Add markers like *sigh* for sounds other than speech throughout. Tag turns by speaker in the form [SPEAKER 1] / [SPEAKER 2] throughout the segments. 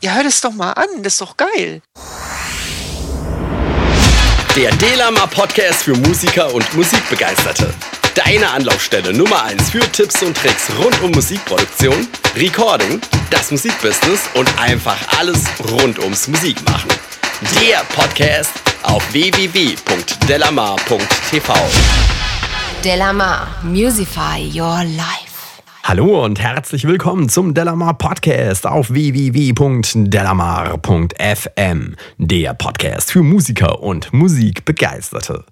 [SPEAKER 1] Ja, hör das doch mal an, das ist doch geil.
[SPEAKER 2] Der Delama Podcast für Musiker und Musikbegeisterte. Deine Anlaufstelle Nummer 1 für Tipps und Tricks rund um Musikproduktion, Recording, das Musikbusiness und einfach alles rund ums Musikmachen. Der Podcast auf www.delamar.tv.
[SPEAKER 3] Delamar, Musify Your Life.
[SPEAKER 4] Hallo und herzlich willkommen zum Delamar Podcast auf www.delamar.fm, der Podcast für Musiker und Musikbegeisterte.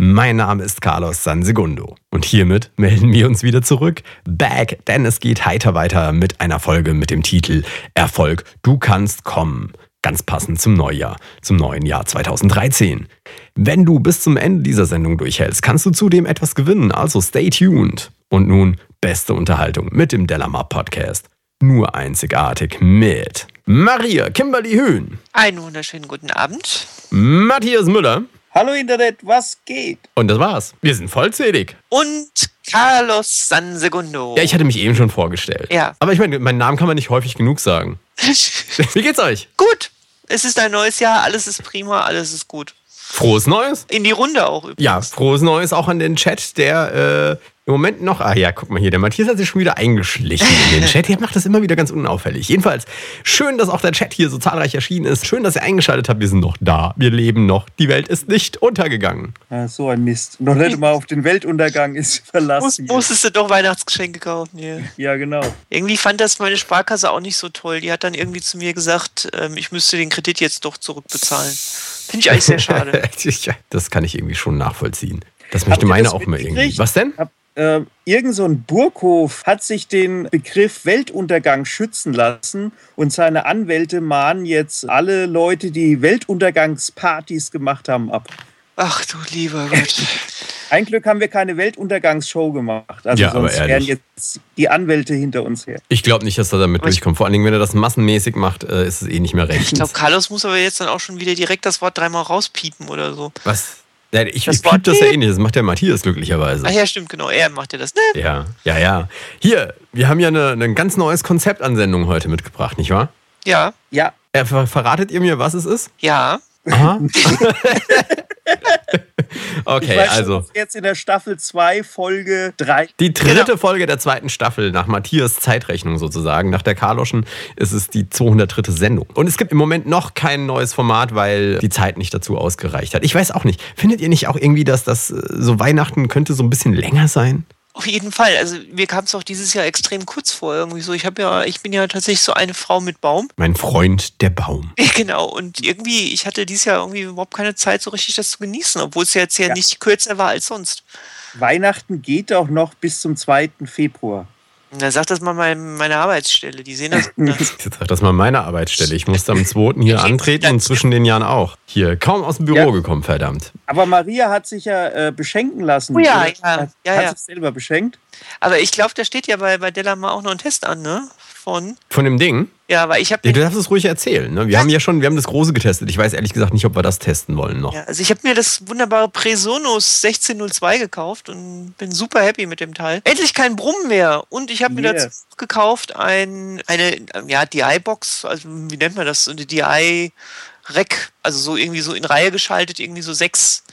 [SPEAKER 4] Mein Name ist Carlos Sansegundo und hiermit melden wir uns wieder zurück, back, denn es geht heiter weiter mit einer Folge mit dem Titel Erfolg, du kannst kommen. Ganz passend zum Neujahr, zum neuen Jahr 2013. Wenn du bis zum Ende dieser Sendung durchhältst, kannst du zudem etwas gewinnen, also stay tuned. Und nun beste Unterhaltung mit dem Delamar Podcast. Nur einzigartig mit Maria Kimberly Höhn.
[SPEAKER 1] Einen wunderschönen guten Abend.
[SPEAKER 4] Matthias Müller.
[SPEAKER 5] Hallo Internet, was geht?
[SPEAKER 4] Und das war's. Wir sind vollzählig.
[SPEAKER 1] Und Carlos Sansegundo.
[SPEAKER 4] Ja, ich hatte mich eben schon vorgestellt.
[SPEAKER 1] Ja.
[SPEAKER 4] Aber ich meine, meinen Namen kann man nicht häufig genug sagen. *laughs* Wie geht's euch?
[SPEAKER 1] gut. Es ist ein neues Jahr, alles ist prima, alles ist gut.
[SPEAKER 4] Frohes Neues?
[SPEAKER 1] In die Runde auch übrigens.
[SPEAKER 4] Ja, frohes Neues auch an den Chat, der äh, im Moment noch, ah ja, guck mal hier, der Matthias hat sich schon wieder eingeschlichen in den *laughs* Chat. Der macht das immer wieder ganz unauffällig. Jedenfalls, schön, dass auch der Chat hier so zahlreich erschienen ist. Schön, dass ihr eingeschaltet habt. Wir sind noch da. Wir leben noch. Die Welt ist nicht untergegangen.
[SPEAKER 5] Ah, so ein Mist. Noch nicht mal auf den Weltuntergang ist *laughs*
[SPEAKER 1] Muss,
[SPEAKER 5] verlassen. hier.
[SPEAKER 1] musstest du doch Weihnachtsgeschenke kaufen hier.
[SPEAKER 5] Ja, genau.
[SPEAKER 1] Irgendwie fand das meine Sparkasse auch nicht so toll. Die hat dann irgendwie zu mir gesagt, ähm, ich müsste den Kredit jetzt doch zurückbezahlen. Finde ich eigentlich sehr schade. *laughs*
[SPEAKER 4] Das kann ich irgendwie schon nachvollziehen. Das möchte meine auch mal irgendwie. Was denn?
[SPEAKER 5] Hab, äh, irgend so ein Burghof hat sich den Begriff Weltuntergang schützen lassen und seine Anwälte mahnen jetzt alle Leute, die Weltuntergangspartys gemacht haben, ab.
[SPEAKER 1] Ach du lieber Gott. *laughs*
[SPEAKER 5] Ein Glück haben wir keine Weltuntergangsshow gemacht. Also
[SPEAKER 4] Ja, aber
[SPEAKER 5] sonst wären jetzt die Anwälte hinter uns her.
[SPEAKER 4] Ich glaube nicht, dass er damit
[SPEAKER 1] Aber
[SPEAKER 4] durchkommt. Vor allen Dingen, wenn er das massenmäßig macht, äh, ist es eh nicht mehr recht.
[SPEAKER 1] Ich glaube, Carlos muss aber jetzt dann auch schon wieder direkt das Wort dreimal rauspiepen oder so.
[SPEAKER 4] Was? Ja, ich
[SPEAKER 1] Das
[SPEAKER 4] ich piep
[SPEAKER 1] Wort
[SPEAKER 4] das ja eh nicht. Das macht der Matthias glücklicherweise.
[SPEAKER 1] Ach ja, stimmt, genau. Er macht ja das. Ne?
[SPEAKER 4] Ja, ja, ja. Hier, wir haben ja eine, ein ganz neues Konzept an Sendung heute mitgebracht, nicht wahr?
[SPEAKER 1] Ja,
[SPEAKER 5] Ja,
[SPEAKER 4] Äh, ver verratet ihr mir, was es ist?
[SPEAKER 1] ja.
[SPEAKER 4] Aha. *laughs* *laughs* okay,
[SPEAKER 5] weiß
[SPEAKER 4] also
[SPEAKER 5] jetzt in der Staffel 2, Folge 3.
[SPEAKER 4] die dritte
[SPEAKER 1] Genau.
[SPEAKER 4] Folge der zweiten Staffel nach Matthias Zeitrechnung sozusagen. Nach der Karloschen ist es die 203. Sendung. Und es gibt im Moment noch kein neues Format, weil die Zeit nicht dazu ausgereicht hat. Ich weiß auch nicht. Findet ihr nicht auch irgendwie, dass das äh, so Weihnachten könnte so ein bisschen länger sein?
[SPEAKER 1] Auf jeden Fall. Also mir kam es auch dieses Jahr extrem kurz vor irgendwie so. Ich habe ja, ich bin ja tatsächlich so eine Frau mit Baum.
[SPEAKER 4] Mein Freund, der Baum. *laughs*
[SPEAKER 1] Genau. Und irgendwie, ich hatte dieses Jahr irgendwie überhaupt keine Zeit, so richtig das zu genießen, obwohl es ja jetzt ja,
[SPEAKER 5] Ja.
[SPEAKER 1] nicht kürzer war als sonst.
[SPEAKER 5] Weihnachten geht auch noch bis zum 2. Februar.
[SPEAKER 1] Dann sagt das mal mein, meine Arbeitsstelle. Die sehen das. *laughs*
[SPEAKER 4] sag das mal meine Arbeitsstelle. Ich musste am 2. hier antreten und zwischen den Jahren auch. Hier, kaum aus dem Büro
[SPEAKER 5] Ja.
[SPEAKER 4] gekommen, verdammt.
[SPEAKER 5] Aber Maria hat sich ja äh, beschenken lassen.
[SPEAKER 1] Oh ja,
[SPEAKER 5] oder?
[SPEAKER 1] ja,
[SPEAKER 5] Hat,
[SPEAKER 1] ja,
[SPEAKER 5] hat
[SPEAKER 1] ja.
[SPEAKER 5] sich selber beschenkt.
[SPEAKER 1] Aber ich glaube, da steht ja bei, bei Delamar auch noch ein Test an, ne? Von.
[SPEAKER 4] Von dem Ding?
[SPEAKER 1] Ja, weil ich habe
[SPEAKER 4] Ja, du darfst es ruhig erzählen. Ne? Wir haben ja schon, wir haben das große getestet. Ich weiß ehrlich gesagt nicht, ob wir das testen wollen noch.
[SPEAKER 1] Ja, also ich habe mir das wunderbare Presonus 1602 gekauft und bin super happy mit dem Teil. Endlich kein Brummen mehr. Und ich habe mir
[SPEAKER 5] Yes.
[SPEAKER 1] dazu gekauft ein, eine ja, DI-Box, also wie nennt man das? So Eine DI-Rack, also so irgendwie so in Reihe geschaltet, irgendwie so sechs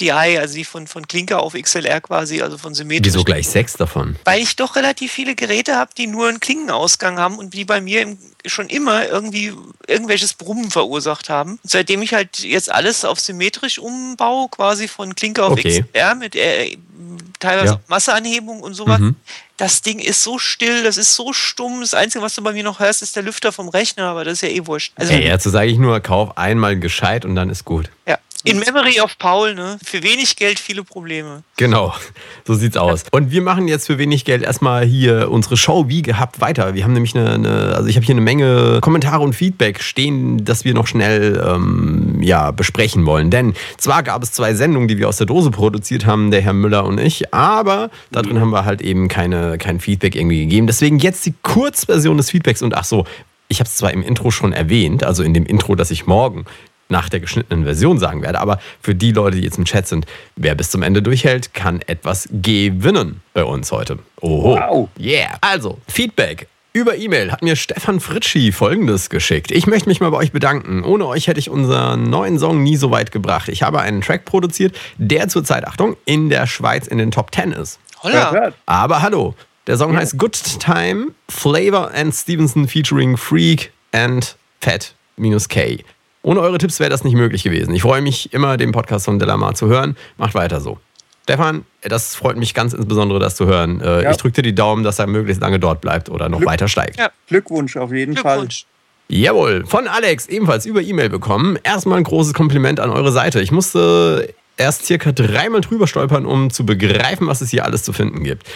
[SPEAKER 1] DI, also die von, von Klinker auf XLR quasi, also von symmetrisch.
[SPEAKER 4] Wieso gleich sechs davon?
[SPEAKER 1] Weil ich doch relativ viele Geräte habe, die nur einen Klinkenausgang haben und die bei mir im, schon immer irgendwie irgendwelches Brummen verursacht haben. Und seitdem ich halt jetzt alles auf symmetrisch umbaue, quasi von Klinker auf
[SPEAKER 4] Okay.
[SPEAKER 1] XLR mit äh, teilweise
[SPEAKER 4] Ja.
[SPEAKER 1] Masseanhebung und sowas.
[SPEAKER 4] Mhm.
[SPEAKER 1] Das Ding ist so still, das ist so stumm. Das Einzige, was du bei mir noch hörst, ist der Lüfter vom Rechner, aber das ist ja eh wurscht. Also,
[SPEAKER 4] Ey, dazu sage ich nur, kauf einmal gescheit und dann ist gut.
[SPEAKER 1] ja. In Memory of Paul, ne? Für wenig Geld viele Probleme.
[SPEAKER 4] Genau, so sieht's aus. Und wir machen jetzt für wenig Geld erstmal hier unsere Show wie gehabt weiter. Wir haben nämlich eine, eine also ich habe hier eine Menge Kommentare und Feedback stehen, das wir noch schnell ähm, ja, besprechen wollen. Denn zwar gab es zwei Sendungen, die wir aus der Dose produziert haben, der Herr Müller und ich, aber da drin haben wir halt eben keine, kein Feedback irgendwie gegeben. Deswegen jetzt die Kurzversion des Feedbacks und ach so, ich habe es zwar im Intro schon erwähnt, also in dem Intro, das ich morgen nach der geschnittenen Version sagen werde. Aber für die Leute, die jetzt im Chat sind, wer bis zum Ende durchhält, kann etwas gewinnen bei uns heute. Oho.
[SPEAKER 5] Wow.
[SPEAKER 4] Yeah. Also, Feedback Über E-Mail hat mir Stefan Fritschi folgendes geschickt. Ich möchte mich mal bei euch bedanken. Ohne euch hätte ich unseren neuen Song nie so weit gebracht. Ich habe einen Track produziert, der zurzeit, Achtung, in der Schweiz in den Top 10 ist.
[SPEAKER 1] Holla.
[SPEAKER 4] Aber hallo, der Song heißt Good Time, Flavor and Stevenson featuring Freak and Fat minus K. Ohne eure Tipps wäre das nicht möglich gewesen. Ich freue mich immer, den Podcast von Delamar zu hören. Macht weiter so. Stefan, das freut mich ganz insbesondere, das zu hören. Äh,
[SPEAKER 5] Ja.
[SPEAKER 4] Ich drücke dir die Daumen, dass er möglichst lange dort bleibt oder noch
[SPEAKER 5] Glück-
[SPEAKER 4] weiter steigt.
[SPEAKER 1] Ja.
[SPEAKER 5] Glückwunsch auf jeden Fall.
[SPEAKER 1] Glückwunsch.
[SPEAKER 4] Jawohl, von Alex, ebenfalls über E-Mail bekommen. Erstmal ein großes Kompliment an eure Seite. Ich musste erst circa dreimal drüber stolpern, um zu begreifen, was es hier alles zu finden gibt.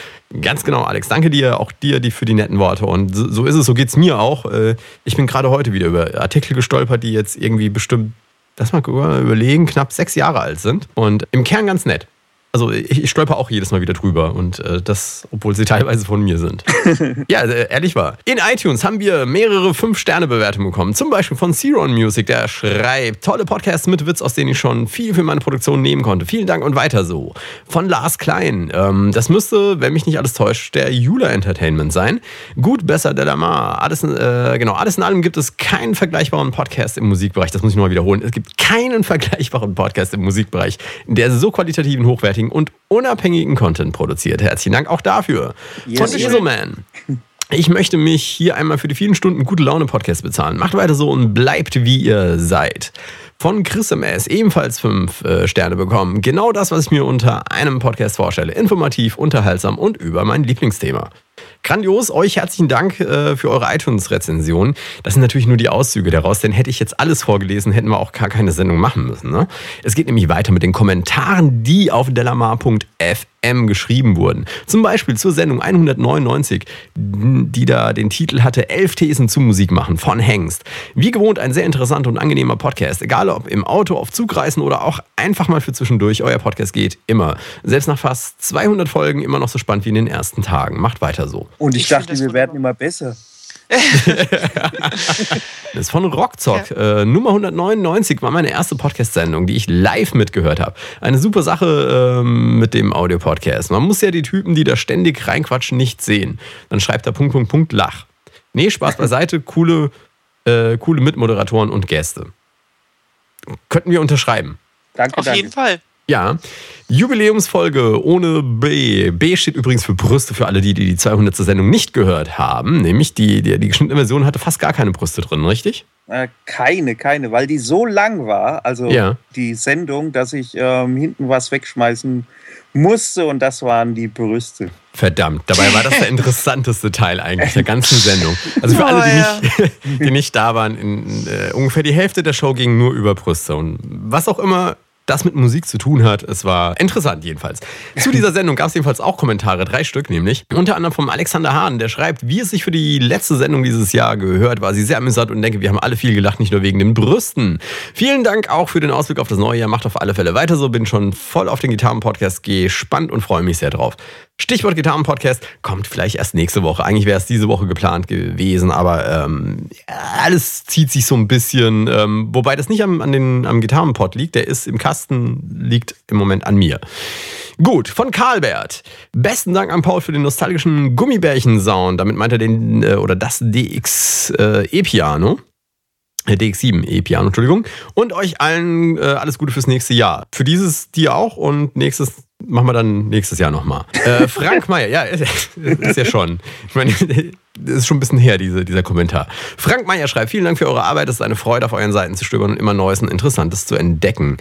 [SPEAKER 4] Ganz genau, Alex. Danke dir, auch dir die für die netten Worte. Und so so ist es, so geht's mir auch. Äh, Ich bin gerade heute wieder über Artikel gestolpert, die jetzt irgendwie bestimmt, lass mal überlegen, knapp sechs Jahre alt sind. Und im Kern ganz nett. Also ich, ich stolper auch jedes Mal wieder drüber und äh, das, obwohl sie teilweise von mir sind. *laughs* ja, äh, ehrlich war. In iTunes haben wir mehrere 5-Sterne-Bewertungen bekommen. Zum Beispiel von Ceron Music, der schreibt, tolle Podcasts mit Witz, aus denen ich schon viel für meine Produktion nehmen konnte. Vielen Dank und weiter so. Von Lars Klein, ähm, das müsste, wenn mich nicht alles täuscht, der Jula Entertainment sein. Gut, besser, Delamar. Alles, äh, genau, alles in allem gibt es keinen vergleichbaren Podcast im Musikbereich. Das muss ich nochmal wiederholen. Es gibt keinen *laughs* vergleichbaren Podcast im Musikbereich, der so qualitativen, hochwertigen und unabhängigen Content produziert. Herzlichen Dank auch dafür.
[SPEAKER 5] Yes.
[SPEAKER 4] Von Esoman. Ich möchte mich hier einmal für die vielen Stunden gute Laune Podcast bezahlen. Macht weiter so und bleibt wie ihr seid. Von Chris MS ebenfalls fünf äh, Sterne bekommen. Genau das, was ich mir unter einem Podcast vorstelle. Informativ, unterhaltsam und über mein Lieblingsthema. Grandios, euch herzlichen Dank äh, für eure iTunes-Rezension. Das sind natürlich nur die Auszüge daraus, denn hätte ich jetzt alles vorgelesen, hätten wir auch gar keine Sendung machen müssen. Ne? Es geht nämlich weiter mit den Kommentaren, die auf delamar.fm geschrieben wurden. Zum Beispiel zur Sendung 199, die da den Titel hatte Elf Thesen zum Musik machen von Hengst. Wie gewohnt ein sehr interessanter und angenehmer Podcast. Egal ob im Auto, auf Zugreisen oder auch einfach mal für zwischendurch. Euer Podcast geht immer. Selbst nach fast 200 Folgen immer noch so spannend wie in den ersten Tagen. Macht weiter so.
[SPEAKER 5] Und ich,
[SPEAKER 1] Ich
[SPEAKER 5] dachte, wir werden immer besser. *laughs*
[SPEAKER 4] Das ist von Rockzock. Äh, Nummer 199 war meine erste Podcast-Sendung, die ich live mitgehört habe. Eine super Sache ähm, mit dem Audio-Podcast. Man muss ja die Typen, die da ständig reinquatschen, nicht sehen. Dann schreibt er Punkt, Punkt, Punkt, Lach. Nee, Spaß beiseite, *laughs* coole, äh, coole Mitmoderatoren und Gäste. Könnten wir unterschreiben.
[SPEAKER 5] Danke,
[SPEAKER 1] Auf
[SPEAKER 5] danke.
[SPEAKER 1] jeden Fall.
[SPEAKER 4] Ja, Jubiläumsfolge ohne B. B steht übrigens für Brüste für alle die, die die 200. Sendung nicht gehört haben. Nämlich die, die, die geschnittene Version hatte fast gar keine Brüste drin, richtig?
[SPEAKER 5] Äh, keine, keine, weil die so lang war, also
[SPEAKER 4] Ja.
[SPEAKER 5] die Sendung, dass ich ähm, hinten was wegschmeißen musste und das waren die Brüste.
[SPEAKER 4] Verdammt, dabei war das der *laughs* interessanteste Teil eigentlich der ganzen Sendung. Also für
[SPEAKER 1] Oh,
[SPEAKER 4] alle, die,
[SPEAKER 1] ja.
[SPEAKER 4] nicht, *laughs* die nicht da waren, in, äh, ungefähr die Hälfte der Show ging nur über Brüste. Und was auch immer das mit Musik zu tun hat, es war interessant jedenfalls. Zu *laughs* dieser Sendung gab es jedenfalls auch Kommentare, drei Stück nämlich. Unter anderem vom Alexander Hahn, der schreibt, wie es sich für die letzte Sendung dieses Jahr gehört, war sie sehr amüsant und denke, wir haben alle viel gelacht, nicht nur wegen den Brüsten. Vielen Dank auch für den Ausblick auf das neue Jahr. Macht auf alle Fälle weiter so, bin schon voll auf den Gitarren-Podcast gespannt und freue mich sehr drauf. Stichwort Gitarren-Podcast kommt vielleicht erst nächste Woche. Eigentlich wäre es diese Woche geplant gewesen, aber ähm, alles zieht sich so ein bisschen. Ähm, wobei das nicht am, an den, am Gitarrenpod liegt, der ist im Kasten, liegt im Moment an mir. Gut, von Karlbert. Besten Dank an Paul für den nostalgischen Gummibärchen-Sound. Damit meint er den, äh, oder das DX äh, E-Piano. Äh, DX7 E-Piano, Entschuldigung. Und euch allen äh, alles Gute fürs nächste Jahr. Für dieses dir auch und nächstes machen wir dann nächstes Jahr nochmal. Äh, Frank *laughs* Meyer, ja, ist, *laughs* ist ja schon. Ich meine, das ist schon ein bisschen her, diese, dieser Kommentar. Frank Meyer schreibt, vielen Dank für eure Arbeit. Es ist eine Freude, auf euren Seiten zu stöbern und immer Neues und Interessantes zu entdecken.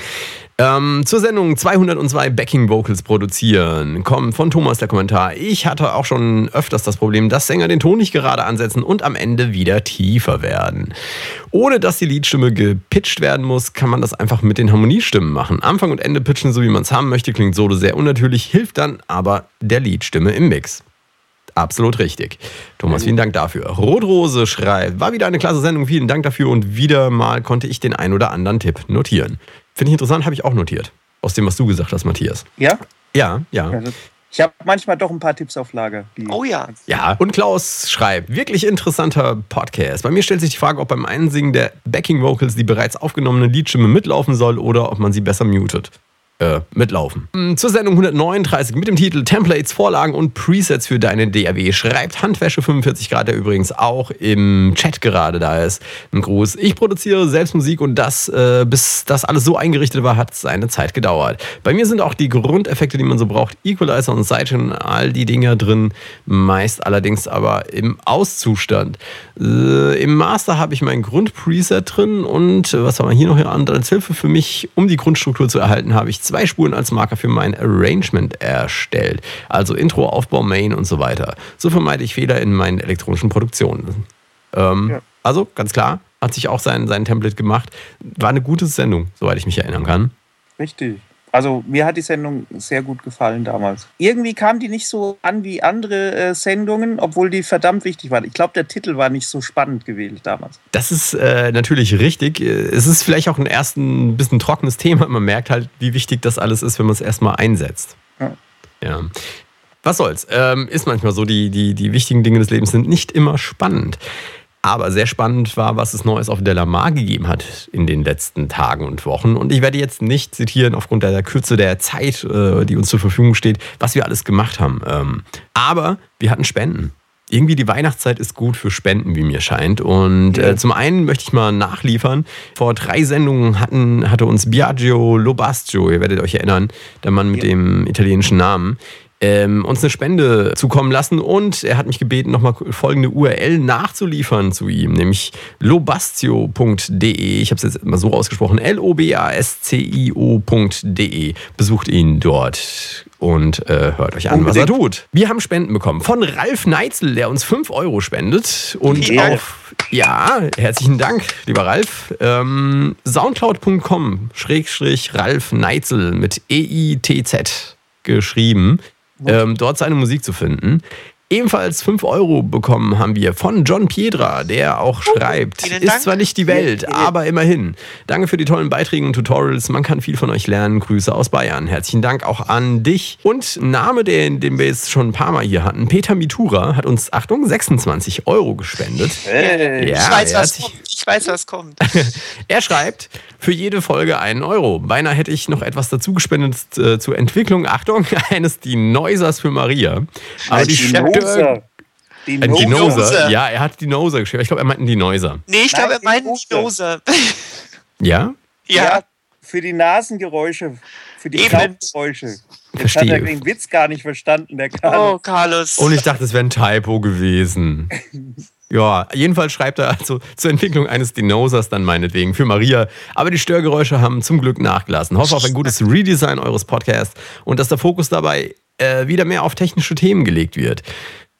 [SPEAKER 4] Ähm, zur Sendung 202 Backing Vocals produzieren. Kommt von Thomas der Kommentar. Ich hatte auch schon öfters das Problem, dass Sänger den Ton nicht gerade ansetzen und am Ende wieder tiefer werden. Ohne dass die Liedstimme gepitcht werden muss, kann man das einfach mit den Harmoniestimmen machen. Anfang und Ende pitchen, so wie man es haben möchte, klingt solo sehr unnatürlich, hilft dann aber der Liedstimme im Mix. Absolut richtig. Thomas, vielen Dank dafür. Rotrose schreibt, war wieder eine klasse Sendung, vielen Dank dafür und wieder mal konnte ich den ein oder anderen Tipp notieren. Finde ich interessant, habe ich auch notiert. Aus dem, was du gesagt hast, Matthias.
[SPEAKER 5] Ja?
[SPEAKER 4] Ja, ja.
[SPEAKER 5] Also, ich habe manchmal doch ein paar Tipps auf Lager.
[SPEAKER 1] Oh ja.
[SPEAKER 4] Ja, und Klaus schreibt, wirklich interessanter Podcast. Bei mir stellt sich die Frage, ob beim Einsingen der Backing Vocals die bereits aufgenommene Liedstimme mitlaufen soll oder ob man sie besser mutet. Äh, mitlaufen. Mm, Zur Sendung 139 mit dem Titel Templates, Vorlagen und Presets für deine DAW schreibt Handwäsche 45 Grad, der übrigens auch im Chat gerade da ist. Ein Gruß. Ich produziere selbst Musik und das, äh, bis das alles so eingerichtet war, hat seine Zeit gedauert. Bei mir sind auch die Grundeffekte, die man so braucht, Equalizer und Sidechain, all die Dinger drin, meist allerdings aber im Auszustand. Äh, Im Master habe ich mein Grundpreset drin und äh, was haben wir hier noch hier an? Als Hilfe für mich, um die Grundstruktur zu erhalten, habe ich zwei Spuren als Marker für mein Arrangement erstellt. Also Intro, Aufbau, Main und so weiter. So vermeide ich Fehler in meinen elektronischen Produktionen. Ähm,
[SPEAKER 5] Ja.
[SPEAKER 4] Also ganz klar, hat sich auch sein, sein Template gemacht. War eine gute Sendung, soweit ich mich erinnern kann.
[SPEAKER 5] Richtig. Also mir hat die Sendung sehr gut gefallen damals. Irgendwie kam die nicht so an wie andere äh, Sendungen, obwohl die verdammt wichtig waren. Ich glaube, der Titel war nicht so spannend gewählt damals.
[SPEAKER 4] Das ist äh, natürlich richtig. Es ist vielleicht auch ein erst ein bisschen trockenes Thema. Man merkt halt, wie wichtig das alles ist, wenn man es erstmal einsetzt.
[SPEAKER 5] Ja.
[SPEAKER 4] Ja. Was soll's? Ähm, ist manchmal so, die, die, die wichtigen Dinge des Lebens sind nicht immer spannend. Aber sehr spannend war, was es Neues auf Delamar gegeben hat in den letzten Tagen und Wochen. Und ich werde jetzt nicht zitieren, aufgrund der Kürze der Zeit, äh, die uns zur Verfügung steht, was wir alles gemacht haben. Ähm, aber wir hatten Spenden. Irgendwie die Weihnachtszeit ist gut für Spenden, wie mir scheint. Und äh, zum einen möchte ich mal nachliefern. Vor drei Sendungen hatten, hatte uns Biagio Lobastio, ihr werdet euch erinnern, der Mann mit
[SPEAKER 5] Ja.
[SPEAKER 4] dem italienischen Namen, ähm, uns eine Spende zukommen lassen und er hat mich gebeten, nochmal folgende URL nachzuliefern zu ihm, nämlich lobastio.de. Ich habe es jetzt mal so ausgesprochen, L-O-B-A-S-C-I-O.de. Besucht ihn dort und äh, hört euch an, was er tut. Wir haben Spenden bekommen von Ralf Neitzel, der uns 5 Euro spendet und
[SPEAKER 5] Ja.
[SPEAKER 4] auf, ja, herzlichen Dank, lieber Ralf. Ähm, Soundcloud.com Schrägstrich Ralf Neitzel mit E-I-T-Z geschrieben, ähm, dort seine Musik zu finden. Ebenfalls 5 Euro bekommen haben wir von John Piedra, der auch schreibt.
[SPEAKER 1] vielen
[SPEAKER 4] Ist zwar nicht die Welt, aber immerhin. Danke für die tollen Beiträge und Tutorials. Man kann viel von euch lernen. Grüße aus Bayern. Herzlichen Dank auch an dich. Und Name, den, den wir jetzt schon ein paar Mal hier hatten, Peter Mitura, hat uns, Achtung, 26 Euro gespendet.
[SPEAKER 5] Hey.
[SPEAKER 4] Ja,
[SPEAKER 1] ich weiß, was kommt. Ich weiß, was kommt. *laughs*
[SPEAKER 4] Er schreibt, für jede Folge einen Euro. Beinahe hätte ich noch etwas dazu gespendet äh, zur Entwicklung, Achtung, *laughs* eines Dinosaurs für Maria. Aber die
[SPEAKER 5] Dinosaur.
[SPEAKER 4] Ein.
[SPEAKER 5] Dinosaur.
[SPEAKER 4] Ja, er hat Dinosaur geschrieben. Ich glaube, er meint einen Dinosaur.
[SPEAKER 1] Nee, ich glaube, er meint
[SPEAKER 5] die
[SPEAKER 1] Dinosaur.
[SPEAKER 4] Ja?
[SPEAKER 1] ja.
[SPEAKER 5] Ja, für die Nasengeräusche, für die
[SPEAKER 1] Eben.
[SPEAKER 5] Knopfgeräusche. Jetzt hat
[SPEAKER 4] Verstehe.
[SPEAKER 5] er den Witz gar nicht verstanden, der
[SPEAKER 1] Oh,
[SPEAKER 5] Carlo.
[SPEAKER 1] Carlos.
[SPEAKER 4] Und ich dachte, es wäre ein Typo gewesen. *laughs* Ja, jedenfalls schreibt er also zur Entwicklung eines Dinosaurs dann meinetwegen für Maria. Aber die Störgeräusche haben zum Glück nachgelassen. Hoffe auf ein gutes Redesign eures Podcasts und dass der Fokus dabei äh, wieder mehr auf technische Themen gelegt wird.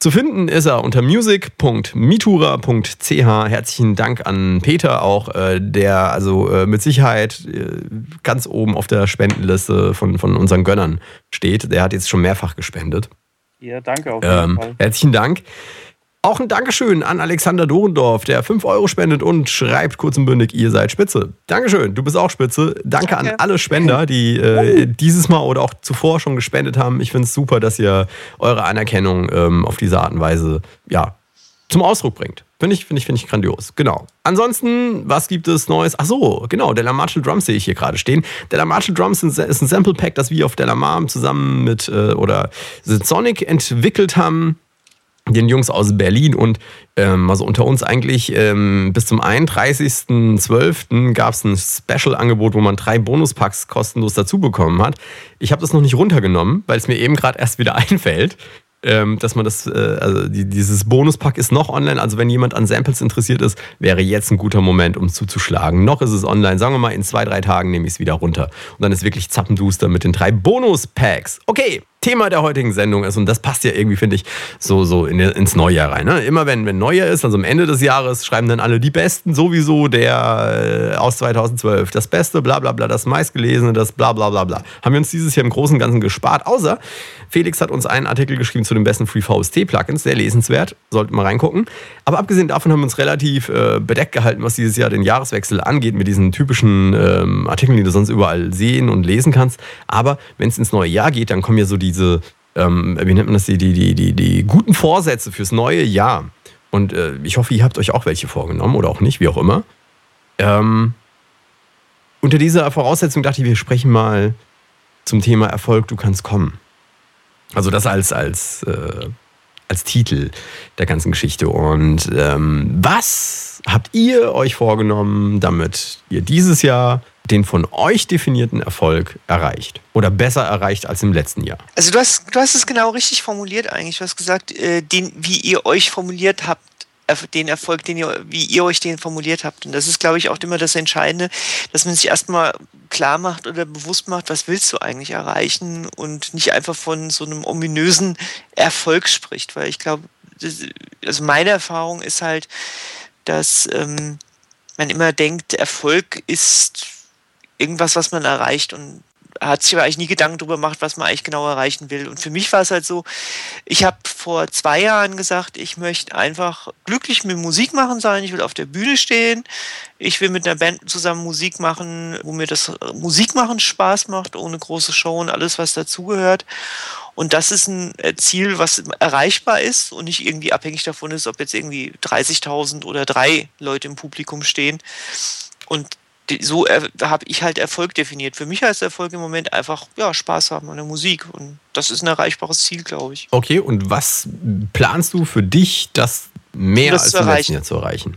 [SPEAKER 4] Zu finden ist er unter music.mitura.ch. Herzlichen Dank an Peter auch, äh, der also äh, mit Sicherheit äh, ganz oben auf der Spendenliste von, von unseren Gönnern steht. Der hat jetzt schon mehrfach gespendet.
[SPEAKER 5] Ja, danke auf jeden
[SPEAKER 4] Ähm,
[SPEAKER 5] Fall.
[SPEAKER 4] herzlichen Dank. Auch ein Dankeschön an Alexander Dorendorf, der 5 Euro spendet und schreibt kurz und bündig, ihr seid spitze. Dankeschön, du bist auch spitze. Danke, an
[SPEAKER 1] Danke.
[SPEAKER 4] alle Spender, die äh, dieses Mal oder auch zuvor schon gespendet haben. Ich finde es super, dass ihr eure Anerkennung ähm, auf diese Art und Weise ja, zum Ausdruck bringt. Finde ich, finde ich, finde ich grandios. Genau. Ansonsten, was gibt es Neues? Ach so, genau, Della Marshall Drums sehe ich hier gerade stehen. Della Marshall Drums ist ein Sample Pack, das wir auf Della Mar zusammen mit äh, oder Sonic entwickelt haben den Jungs aus Berlin und ähm, also unter uns eigentlich ähm, bis zum 31.12. gab es ein Special-Angebot, wo man drei Bonuspacks kostenlos dazu bekommen hat. Ich habe das noch nicht runtergenommen, weil es mir eben gerade erst wieder *laughs* einfällt, ähm, dass man das, äh, also die, dieses Bonuspack ist noch online. Also wenn jemand an Samples interessiert ist, wäre jetzt ein guter Moment, um zuzuschlagen. Noch ist es online. Sagen wir mal, in zwei, drei Tagen nehme ich es wieder runter. Und dann ist wirklich zappenduster mit den drei Bonuspacks. Okay, Thema der heutigen Sendung ist, und das passt ja irgendwie, finde ich, so, so in, ins Neujahr rein. Ne? Immer wenn, wenn Neujahr ist, also am Ende des Jahres, schreiben dann alle die Besten sowieso der äh, aus 2012. Das Beste, bla bla bla, das meistgelesene, das bla bla bla bla. Haben wir uns dieses Jahr im Großen und Ganzen gespart, außer Felix hat uns einen Artikel geschrieben zu den besten Free VST-Plugins, sehr lesenswert, sollten mal reingucken. Aber abgesehen davon haben wir uns relativ äh, bedeckt gehalten, was dieses Jahr den Jahreswechsel angeht, mit diesen typischen ähm, Artikeln, die du sonst überall sehen und lesen kannst. Aber wenn es ins neue Jahr geht, dann kommen ja so diese, ähm, wie nennt man das, die, die, die, die, die guten Vorsätze fürs neue Jahr. Und äh, ich hoffe, ihr habt euch auch welche vorgenommen oder auch nicht, wie auch immer. Ähm, unter dieser Voraussetzung dachte ich, wir sprechen mal zum Thema Erfolg, du kannst kommen. Also das als, als, äh, als Titel der ganzen Geschichte. Und ähm, was habt ihr euch vorgenommen, damit ihr dieses Jahr den von euch definierten Erfolg erreicht? Oder besser erreicht als im letzten Jahr?
[SPEAKER 1] Also du hast, du hast es genau richtig formuliert eigentlich. Du hast gesagt, äh, den, wie ihr euch formuliert habt, den Erfolg, den ihr, wie ihr euch den formuliert habt. Und das ist, glaube ich, auch immer das Entscheidende, dass man sich erstmal klar macht oder bewusst macht, was willst du eigentlich erreichen und nicht einfach von so einem ominösen Erfolg spricht. Weil ich glaube, also meine Erfahrung ist halt, dass ähm, man immer denkt, Erfolg ist irgendwas, was man erreicht und hat sich aber eigentlich nie Gedanken darüber gemacht, was man eigentlich genau erreichen will. Und für mich war es halt so, ich habe vor zwei Jahren gesagt, ich möchte einfach glücklich mit Musik machen sein, ich will auf der Bühne stehen, ich will mit einer Band zusammen Musik machen, wo mir das Musikmachen Spaß macht, ohne große Show und alles, was dazugehört. Und das ist ein äh, Ziel, was erreichbar ist und nicht irgendwie abhängig davon ist, ob jetzt irgendwie 30.000 oder drei Leute im Publikum stehen. Und so habe ich halt Erfolg definiert. Für mich heißt Erfolg im Moment einfach ja, Spaß haben an der Musik. Und das ist ein erreichbares Ziel, glaube ich.
[SPEAKER 4] Okay, und was planst du für dich, das mehr das als im letzten Jahr zu erreichen?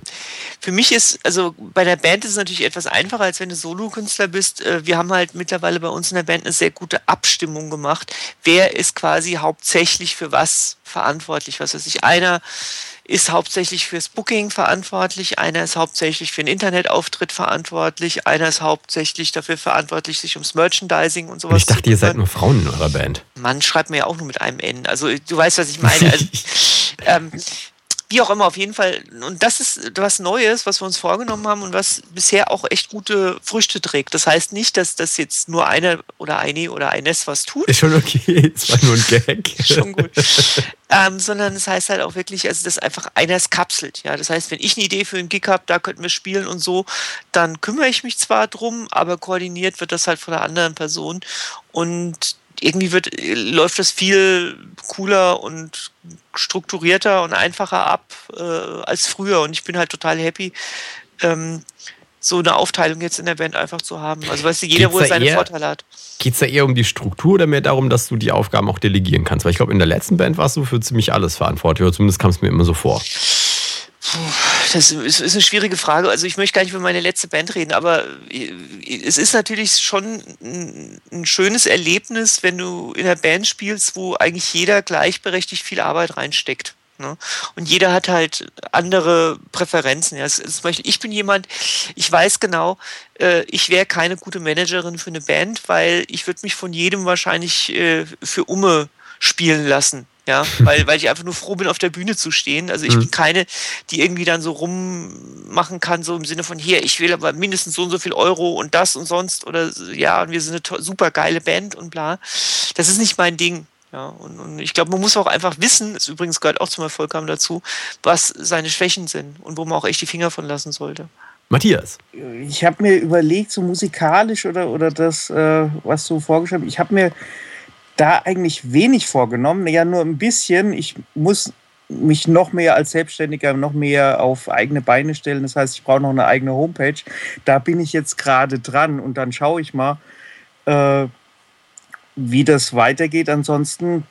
[SPEAKER 1] Für mich ist, also bei der Band ist es natürlich etwas einfacher, als wenn du Solokünstler bist. Äh, wir haben halt mittlerweile bei uns in der Band eine sehr gute Abstimmung gemacht. Wer ist quasi hauptsächlich für was verantwortlich? Was weiß ich, einer ist hauptsächlich fürs Booking verantwortlich, einer ist hauptsächlich für den Internetauftritt verantwortlich, einer ist hauptsächlich dafür verantwortlich, sich ums Merchandising und sowas
[SPEAKER 4] zu Ich dachte, ihr seid nur Frauen in eurer Band.
[SPEAKER 1] Mann schreibt mir ja auch nur mit einem N. Also du weißt, was ich meine. *laughs* Also, ähm, wie auch immer, auf jeden Fall. Und das ist was Neues, was wir uns vorgenommen haben und was bisher auch echt gute Früchte trägt. Das heißt nicht, dass das jetzt nur einer oder eine oder eines was tut.
[SPEAKER 4] Ist schon okay, *laughs* es war nur ein Gag. *laughs*
[SPEAKER 1] schon gut. Ähm, sondern es das heißt halt auch wirklich, also dass einfach einer es kapselt. Ja? Das heißt, wenn ich eine Idee für einen Gig habe, da könnten wir spielen und so, dann kümmere ich mich zwar drum, aber koordiniert wird das halt von einer anderen Person. Und irgendwie wird, läuft das viel cooler und strukturierter und einfacher ab äh, als früher. Und ich bin halt total happy, ähm, so eine Aufteilung jetzt in der Band einfach zu haben. Also weißt du, jeder, Geht's wo er seine eher, Vorteile hat.
[SPEAKER 4] Geht es da eher um die Struktur oder mehr darum, dass du die Aufgaben auch delegieren kannst? Weil ich glaube, in der letzten Band warst du für ziemlich alles verantwortlich, oder zumindest kam es mir immer so vor.
[SPEAKER 1] Das ist, eine schwierige Frage. Also ich möchte gar nicht über meine letzte Band reden, aber es ist natürlich schon ein schönes Erlebnis, wenn du in einer Band spielst, wo eigentlich jeder gleichberechtigt viel Arbeit reinsteckt. Ne? Und jeder hat halt andere Präferenzen. Ja, zum Beispiel, ich bin jemand, ich weiß genau, äh, ich wäre keine gute Managerin für eine Band, weil ich würde mich von jedem wahrscheinlich äh, für Umme spielen lassen. Ja, weil, weil ich einfach nur froh bin, auf der Bühne zu stehen. Also ich mhm. bin keine, die irgendwie dann so rummachen kann, so im Sinne von hier, ich will aber mindestens so und so viel Euro und das und sonst oder ja, und wir sind eine super geile Band und bla. Das ist nicht mein Ding. Ja, und, und ich glaube, man muss auch einfach wissen, das übrigens gehört auch zum Erfolg haben dazu, was seine Schwächen sind und wo man auch echt die Finger von lassen sollte.
[SPEAKER 4] Matthias.
[SPEAKER 5] Ich habe mir überlegt, so musikalisch oder, oder das, äh, was du vorgeschrieben hast, ich habe mir da eigentlich wenig vorgenommen, ja nur ein bisschen. Ich muss mich noch mehr als Selbstständiger noch mehr auf eigene Beine stellen. Das heißt, ich brauche noch eine eigene Homepage. Da bin ich jetzt gerade dran und dann schaue ich mal, äh, wie das weitergeht. Ansonsten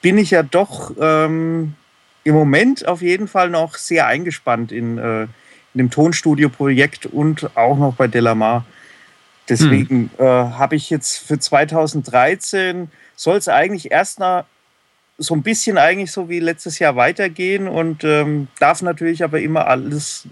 [SPEAKER 5] bin ich ja doch ähm, im Moment auf jeden Fall noch sehr eingespannt in, äh, in dem Tonstudio-Projekt und auch noch bei Delamar. Deswegen hm. äh, habe ich jetzt für 2013 soll es eigentlich erst nach so ein bisschen eigentlich so wie letztes Jahr weitergehen und ähm, darf natürlich aber immer alles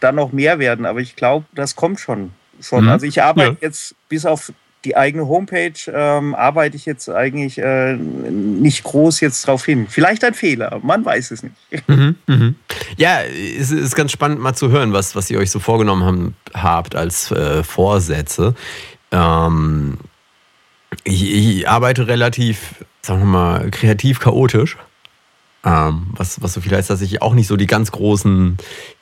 [SPEAKER 5] dann noch mehr werden. Aber ich glaube, das kommt schon. schon. Mhm. Also ich arbeite ja. jetzt bis auf die eigene Homepage, ähm, arbeite ich jetzt eigentlich äh, nicht groß jetzt drauf hin. Vielleicht ein Fehler, man weiß es nicht. *laughs*
[SPEAKER 4] Mhm, mh. Ja, es ist ganz spannend mal zu hören, was, was ihr euch so vorgenommen haben, habt als äh, Vorsätze. Ähm, ich, ich arbeite relativ, sagen wir mal, kreativ chaotisch. Ähm, was, was so viel heißt, dass ich auch nicht so die ganz großen,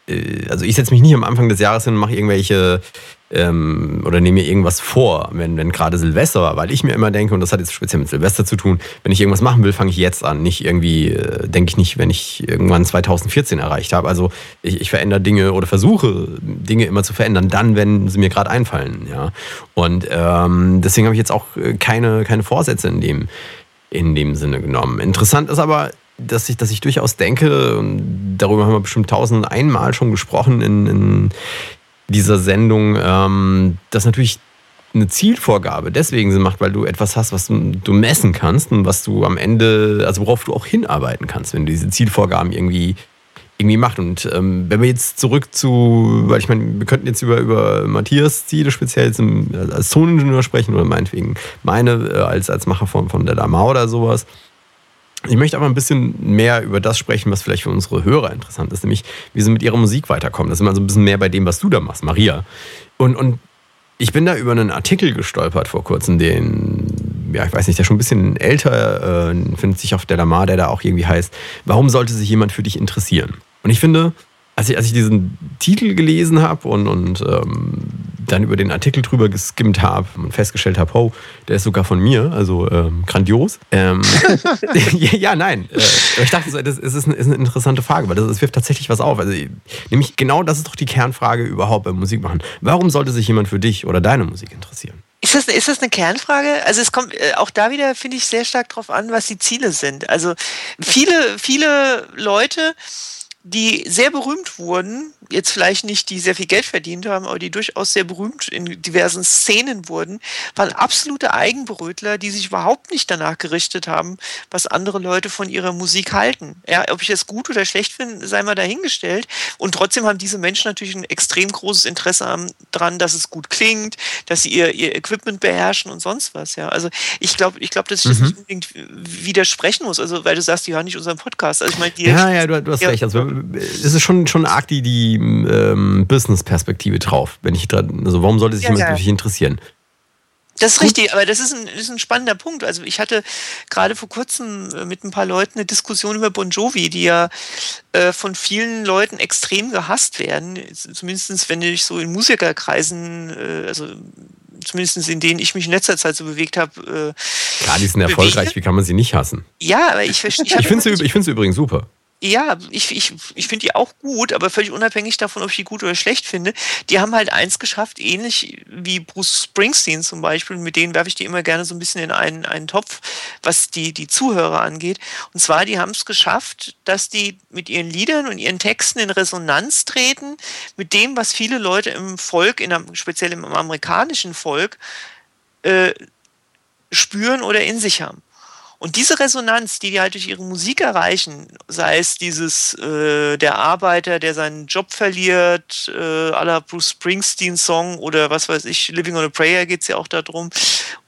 [SPEAKER 4] äh, also ich setze mich nicht am Anfang des Jahres hin und mache irgendwelche ähm, oder nehme mir irgendwas vor, wenn, wenn gerade Silvester war, weil ich mir immer denke, und das hat jetzt speziell mit Silvester zu tun, wenn ich irgendwas machen will, fange ich jetzt an. Nicht irgendwie, äh, denke ich nicht, wenn ich irgendwann 2014 erreicht habe. Also ich, ich verändere Dinge oder versuche Dinge immer zu verändern, dann, wenn sie mir gerade einfallen. Ja? Und ähm, deswegen habe ich jetzt auch keine, keine Vorsätze in dem, in dem Sinne genommen. Interessant ist aber, dass ich, dass ich durchaus denke, darüber haben wir bestimmt tausend einmal schon gesprochen in, in dieser Sendung, ähm, dass natürlich eine Zielvorgabe deswegen Sinn macht, weil du etwas hast, was du messen kannst und was du am Ende, also worauf du auch hinarbeiten kannst, wenn du diese Zielvorgaben irgendwie irgendwie macht. Und ähm, wenn wir jetzt zurück zu, weil ich meine, wir könnten jetzt über, über Matthias Ziele speziell zum, als Toningenieur sprechen oder meinetwegen meine äh, als, als Macher von, von der Lama oder sowas. Ich möchte aber ein bisschen mehr über das sprechen, was vielleicht für unsere Hörer interessant ist, nämlich wie sie mit ihrer Musik weiterkommen. Das ist immer so ein bisschen mehr bei dem, was du da machst, Maria. Und, und ich bin da über einen Artikel gestolpert vor kurzem, den, ja, ich weiß nicht, der schon ein bisschen älter äh, findet sich auf der Lamar, der da auch irgendwie heißt, warum sollte sich jemand für dich interessieren? Und ich finde, als ich, als ich diesen Titel gelesen habe und, und ähm, dann über den Artikel drüber geskimmt habe und festgestellt habe, oh, der ist sogar von mir, also ähm, grandios. Ähm, *laughs* *laughs* ja, nein. Äh, ich dachte, das ist eine, ist eine, interessante Frage, weil das, das wirft tatsächlich was auf. Also, nämlich genau das ist doch die Kernfrage überhaupt beim Musikmachen. Warum sollte sich jemand für dich oder deine Musik interessieren?
[SPEAKER 1] Ist das, ist das eine Kernfrage? Also es kommt äh, auch da wieder, finde ich, sehr stark darauf an, was die Ziele sind. Also viele, viele Leute die sehr berühmt wurden, jetzt vielleicht nicht die sehr viel Geld verdient haben, aber die durchaus sehr berühmt in diversen Szenen wurden, waren absolute Eigenbrötler, die sich überhaupt nicht danach gerichtet haben, was andere Leute von ihrer Musik halten. Ja, ob ich das gut oder schlecht finde, sei mal dahingestellt. Und trotzdem haben diese Menschen natürlich ein extrem großes Interesse daran, dass es gut klingt, dass sie ihr, ihr Equipment beherrschen und sonst was. Ja, also ich glaube, ich glaube, dass ich mhm. das nicht unbedingt widersprechen muss. Also weil du sagst, die hören nicht unseren Podcast. Also ich meine,
[SPEAKER 4] ja, ja, du, du hast recht. Also es ist schon, schon arg die, die ähm, Business-Perspektive drauf. Wenn ich also warum sollte sich ja, jemand ja. interessieren?
[SPEAKER 1] Das ist richtig, aber das ist ein, ist ein spannender Punkt. Also ich hatte gerade vor kurzem äh, mit ein paar Leuten eine Diskussion über Bon Jovi, die ja äh, von vielen Leuten extrem gehasst werden. Zumindest wenn ich so in Musikerkreisen, äh, also zumindest in denen ich mich in letzter Zeit so bewegt habe.
[SPEAKER 4] Äh, ja, die sind erfolgreich, wie kann man sie nicht hassen?
[SPEAKER 1] Ja, aber ich verstehe.
[SPEAKER 4] Ich, ich finde sie übrigens super.
[SPEAKER 1] Ja, ich, ich, ich finde die auch gut, aber völlig unabhängig davon, ob ich die gut oder schlecht finde. Die haben halt eins geschafft, ähnlich wie Bruce Springsteen zum Beispiel. Mit denen werfe ich die immer gerne so ein bisschen in einen, einen Topf, was die, die Zuhörer angeht. Und zwar, die haben es geschafft, dass die mit ihren Liedern und ihren Texten in Resonanz treten mit dem, was viele Leute im Volk, in, speziell im amerikanischen Volk, äh, spüren oder in sich haben. Und diese Resonanz, die die halt durch ihre Musik erreichen, sei es dieses äh, der Arbeiter, der seinen Job verliert, äh, aller Bruce Springsteen Song oder was weiß ich, Living on a Prayer geht es ja auch darum,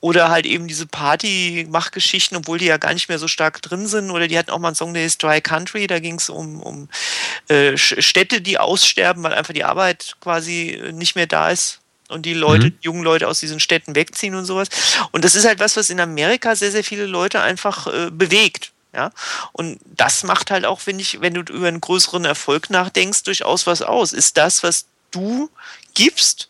[SPEAKER 1] oder halt eben diese Party-Machgeschichten, obwohl die ja gar nicht mehr so stark drin sind, oder die hatten auch mal einen Song, der ist Dry Country, da ging es um, um äh, Städte, die aussterben, weil einfach die Arbeit quasi nicht mehr da ist und die Leute, mhm. jungen Leute aus diesen Städten wegziehen und sowas. Und das ist halt was, was in Amerika sehr, sehr viele Leute einfach äh, bewegt. Ja, und das macht halt auch, wenn ich, wenn du über einen größeren Erfolg nachdenkst, durchaus was aus. Ist das, was du gibst,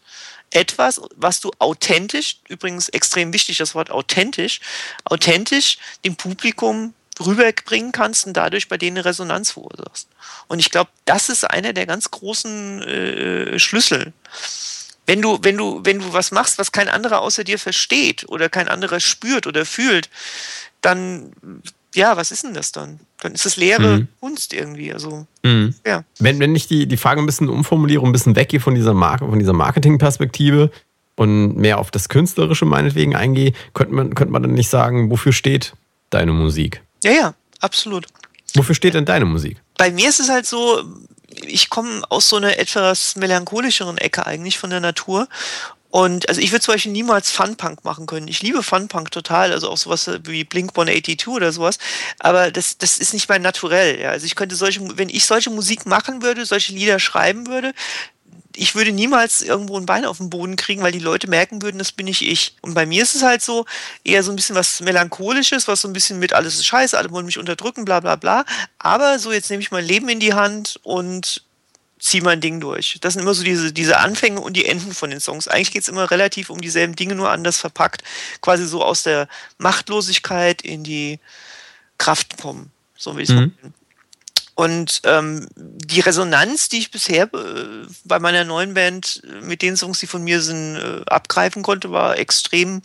[SPEAKER 1] etwas, was du authentisch, übrigens extrem wichtig das Wort authentisch, authentisch dem Publikum rüberbringen kannst und dadurch bei denen eine Resonanz verursachst. Und ich glaube, das ist einer der ganz großen äh, Schlüssel wenn du, wenn du, wenn du was machst, was kein anderer außer dir versteht oder kein anderer spürt oder fühlt, dann ja, was ist denn das dann? Dann ist es leere mhm. Kunst irgendwie. Also, mhm. ja.
[SPEAKER 4] Wenn, wenn ich die, die Frage ein bisschen umformuliere, ein bisschen weggehe von dieser Marke, von dieser Marketingperspektive und mehr auf das Künstlerische meinetwegen eingehe, könnte man, könnte man dann nicht sagen, wofür steht deine Musik?
[SPEAKER 1] Ja, ja, absolut.
[SPEAKER 4] Wofür steht denn deine Musik?
[SPEAKER 1] Bei mir ist es halt so, ich komme aus so einer etwas melancholischeren Ecke eigentlich von der Natur. Und also ich würde zum Beispiel niemals Funpunk machen können. Ich liebe Funpunk total, also auch sowas wie Blink 182 oder sowas. Aber das, das ist nicht mein Naturell. Ja. Also ich könnte solche, wenn ich solche Musik machen würde, solche Lieder schreiben würde, ich würde niemals irgendwo ein Bein auf den Boden kriegen, weil die Leute merken würden, das bin nicht ich. Und bei mir ist es halt so eher so ein bisschen was Melancholisches, was so ein bisschen mit alles ist scheiße, alle wollen mich unterdrücken, bla bla bla. Aber so, jetzt nehme ich mein Leben in die Hand und zieh mein Ding durch. Das sind immer so diese, diese Anfänge und die Enden von den Songs. Eigentlich geht es immer relativ um dieselben Dinge, nur anders verpackt. Quasi so aus der Machtlosigkeit in die Kraft kommen. So will ich es mhm. Machen. Und ähm, die Resonanz, die ich bisher äh, bei meiner neuen Band mit den Songs, die von mir sind, äh, abgreifen konnte, war extrem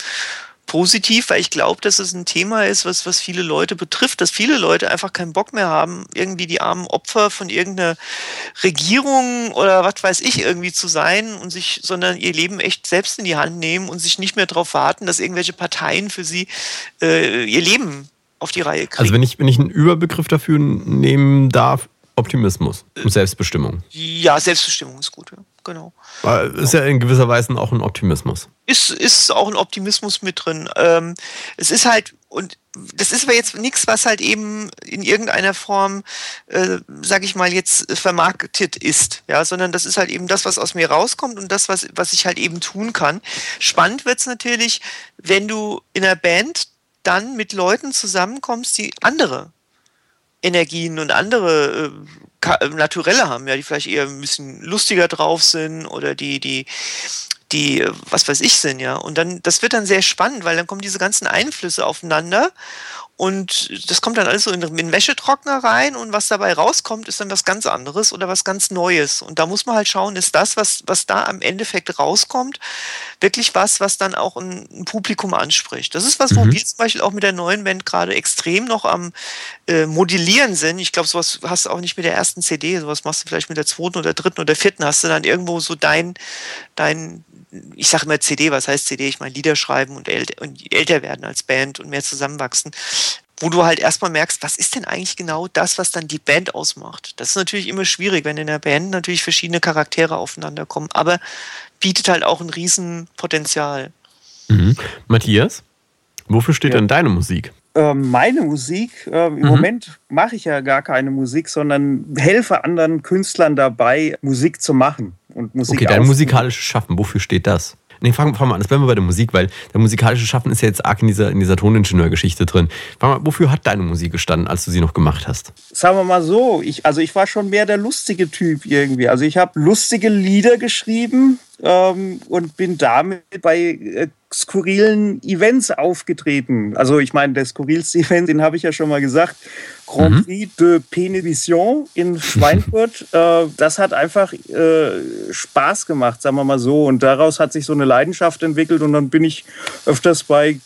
[SPEAKER 1] positiv, weil ich glaube, dass es ein Thema ist, was, was viele Leute betrifft, dass viele Leute einfach keinen Bock mehr haben, irgendwie die armen Opfer von irgendeiner Regierung oder was weiß ich irgendwie zu sein und sich, sondern ihr Leben echt selbst in die Hand nehmen und sich nicht mehr darauf warten, dass irgendwelche Parteien für sie äh, ihr Leben auf die Reihe kriegen.
[SPEAKER 4] Also wenn ich, wenn ich einen Überbegriff dafür nehmen darf, Optimismus und Selbstbestimmung.
[SPEAKER 1] Ja, Selbstbestimmung ist gut, ja. genau.
[SPEAKER 4] Ist ja in gewisser Weise auch ein Optimismus.
[SPEAKER 1] Ist, ist auch ein Optimismus mit drin. Ähm, es ist halt, und das ist aber jetzt nichts, was halt eben in irgendeiner Form, äh, sag ich mal, jetzt vermarktet ist, ja, sondern das ist halt eben das, was aus mir rauskommt und das, was, was ich halt eben tun kann. Spannend wird es natürlich, wenn du in einer Band dann mit Leuten zusammenkommst, die andere Energien und andere äh, Naturelle haben, ja, die vielleicht eher ein bisschen lustiger drauf sind oder die, die, die, was weiß ich, sind, ja. Und dann, das wird dann sehr spannend, weil dann kommen diese ganzen Einflüsse aufeinander und das kommt dann alles so in den Wäschetrockner rein und was dabei rauskommt, ist dann was ganz anderes oder was ganz Neues. Und da muss man halt schauen, ist das, was, was da am Endeffekt rauskommt, wirklich was, was dann auch ein, ein Publikum anspricht. Das ist was, wo mhm. wir zum Beispiel auch mit der neuen Band gerade extrem noch am äh, Modellieren sind. Ich glaube, sowas hast du auch nicht mit der ersten CD, sowas machst du vielleicht mit der zweiten oder dritten oder vierten, hast du dann irgendwo so dein, dein, ich sage immer CD, was heißt CD? Ich meine Lieder schreiben und, äl und älter werden als Band und mehr zusammenwachsen wo du halt erstmal merkst, was ist denn eigentlich genau das, was dann die Band ausmacht. Das ist natürlich immer schwierig, wenn in der Band natürlich verschiedene Charaktere aufeinander kommen, aber bietet halt auch ein Riesenpotenzial.
[SPEAKER 4] Mhm. Matthias, wofür steht ja. denn deine Musik?
[SPEAKER 5] Ähm, meine Musik, äh, im mhm. Moment mache ich ja gar keine Musik, sondern helfe anderen Künstlern dabei, Musik zu machen und Musik
[SPEAKER 4] Okay, dein musikalisches Schaffen, wofür steht das? Nee, fangen fang mal an. Das bleiben wir bei der Musik, weil der musikalische Schaffen ist ja jetzt arg in dieser, in dieser Toningenieur-Geschichte drin. Fang mal, wofür hat deine Musik gestanden, als du sie noch gemacht hast?
[SPEAKER 5] Sagen wir mal so, ich, also ich war schon mehr der lustige Typ irgendwie. Also ich habe lustige Lieder geschrieben, ähm, und bin damit bei äh, skurrilen Events aufgetreten. Also ich meine, der skurrilste *laughs* Event, den habe ich ja schon mal gesagt, Grand mhm. Prix de Pénévision in *laughs* Schweinfurt. äh, das hat einfach äh, Spaß gemacht, sagen wir mal so. Und daraus hat sich so eine Leidenschaft entwickelt und dann bin ich öfters bei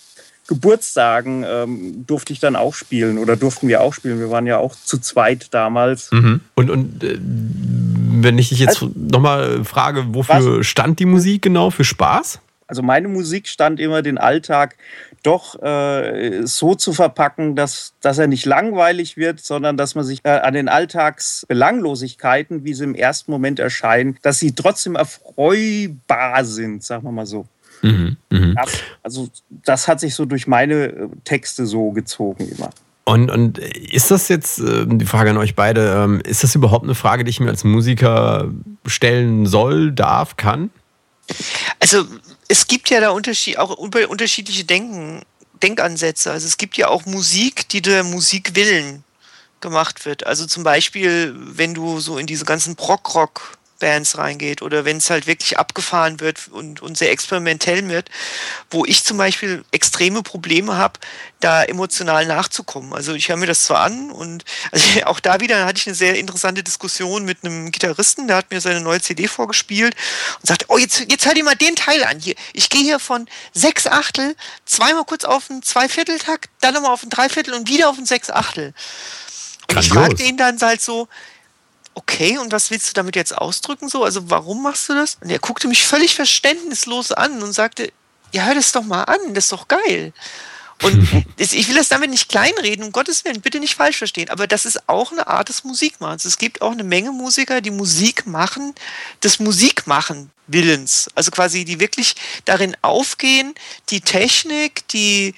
[SPEAKER 5] Geburtstagen ähm, durfte ich dann auch spielen oder durften wir auch spielen. Wir waren ja auch zu zweit damals.
[SPEAKER 4] Mhm. Und, und äh, wenn ich dich jetzt also, nochmal frage, wofür was? stand die Musik genau? Für Spaß?
[SPEAKER 5] Also meine Musik stand immer den Alltag doch äh, so zu verpacken, dass, dass er nicht langweilig wird, sondern dass man sich äh, an den Alltagsbelanglosigkeiten, wie sie im ersten Moment erscheinen, dass sie trotzdem erfreubar sind, sagen wir mal so. Mhm, mh. Also das hat sich so durch meine äh, Texte so gezogen immer.
[SPEAKER 4] Und, und ist das jetzt, äh, die Frage an euch beide, ähm, ist das überhaupt eine Frage, die ich mir als Musiker stellen soll, darf, kann?
[SPEAKER 1] Also es gibt ja da Unterschied, auch unterschiedliche Denken, Denkansätze. Also es gibt ja auch Musik, die der Musik willen gemacht wird. Also zum Beispiel, wenn du so in diese ganzen Prog-Rock Bands reingeht oder wenn es halt wirklich abgefahren wird und, und sehr experimentell wird, wo ich zum Beispiel extreme Probleme habe, da emotional nachzukommen. Also ich höre mir das zwar an und *laughs* also auch da wieder hatte ich eine sehr interessante Diskussion mit einem Gitarristen, der hat mir seine neue CD vorgespielt und sagte, oh jetzt, jetzt hör dir mal den Teil an hier. Ich gehe hier von sechs Achtel zweimal kurz auf einen Zweivierteltakt, dann nochmal auf einen Dreiviertel und wieder auf einen Sechs Achtel. Und ich fragte ihn dann halt so, okay, und was willst du damit jetzt ausdrücken so? Also warum machst du das? Und er guckte mich völlig verständnislos an und sagte, ja, hör das doch mal an, das ist doch geil. Und *laughs* ich will das damit nicht kleinreden, um Gottes Willen, bitte nicht falsch verstehen, aber das ist auch eine Art des Musikmachens. Es gibt auch eine Menge Musiker, die Musik machen, des Musikmachen Willens. Also quasi, die wirklich darin aufgehen, die Technik, die,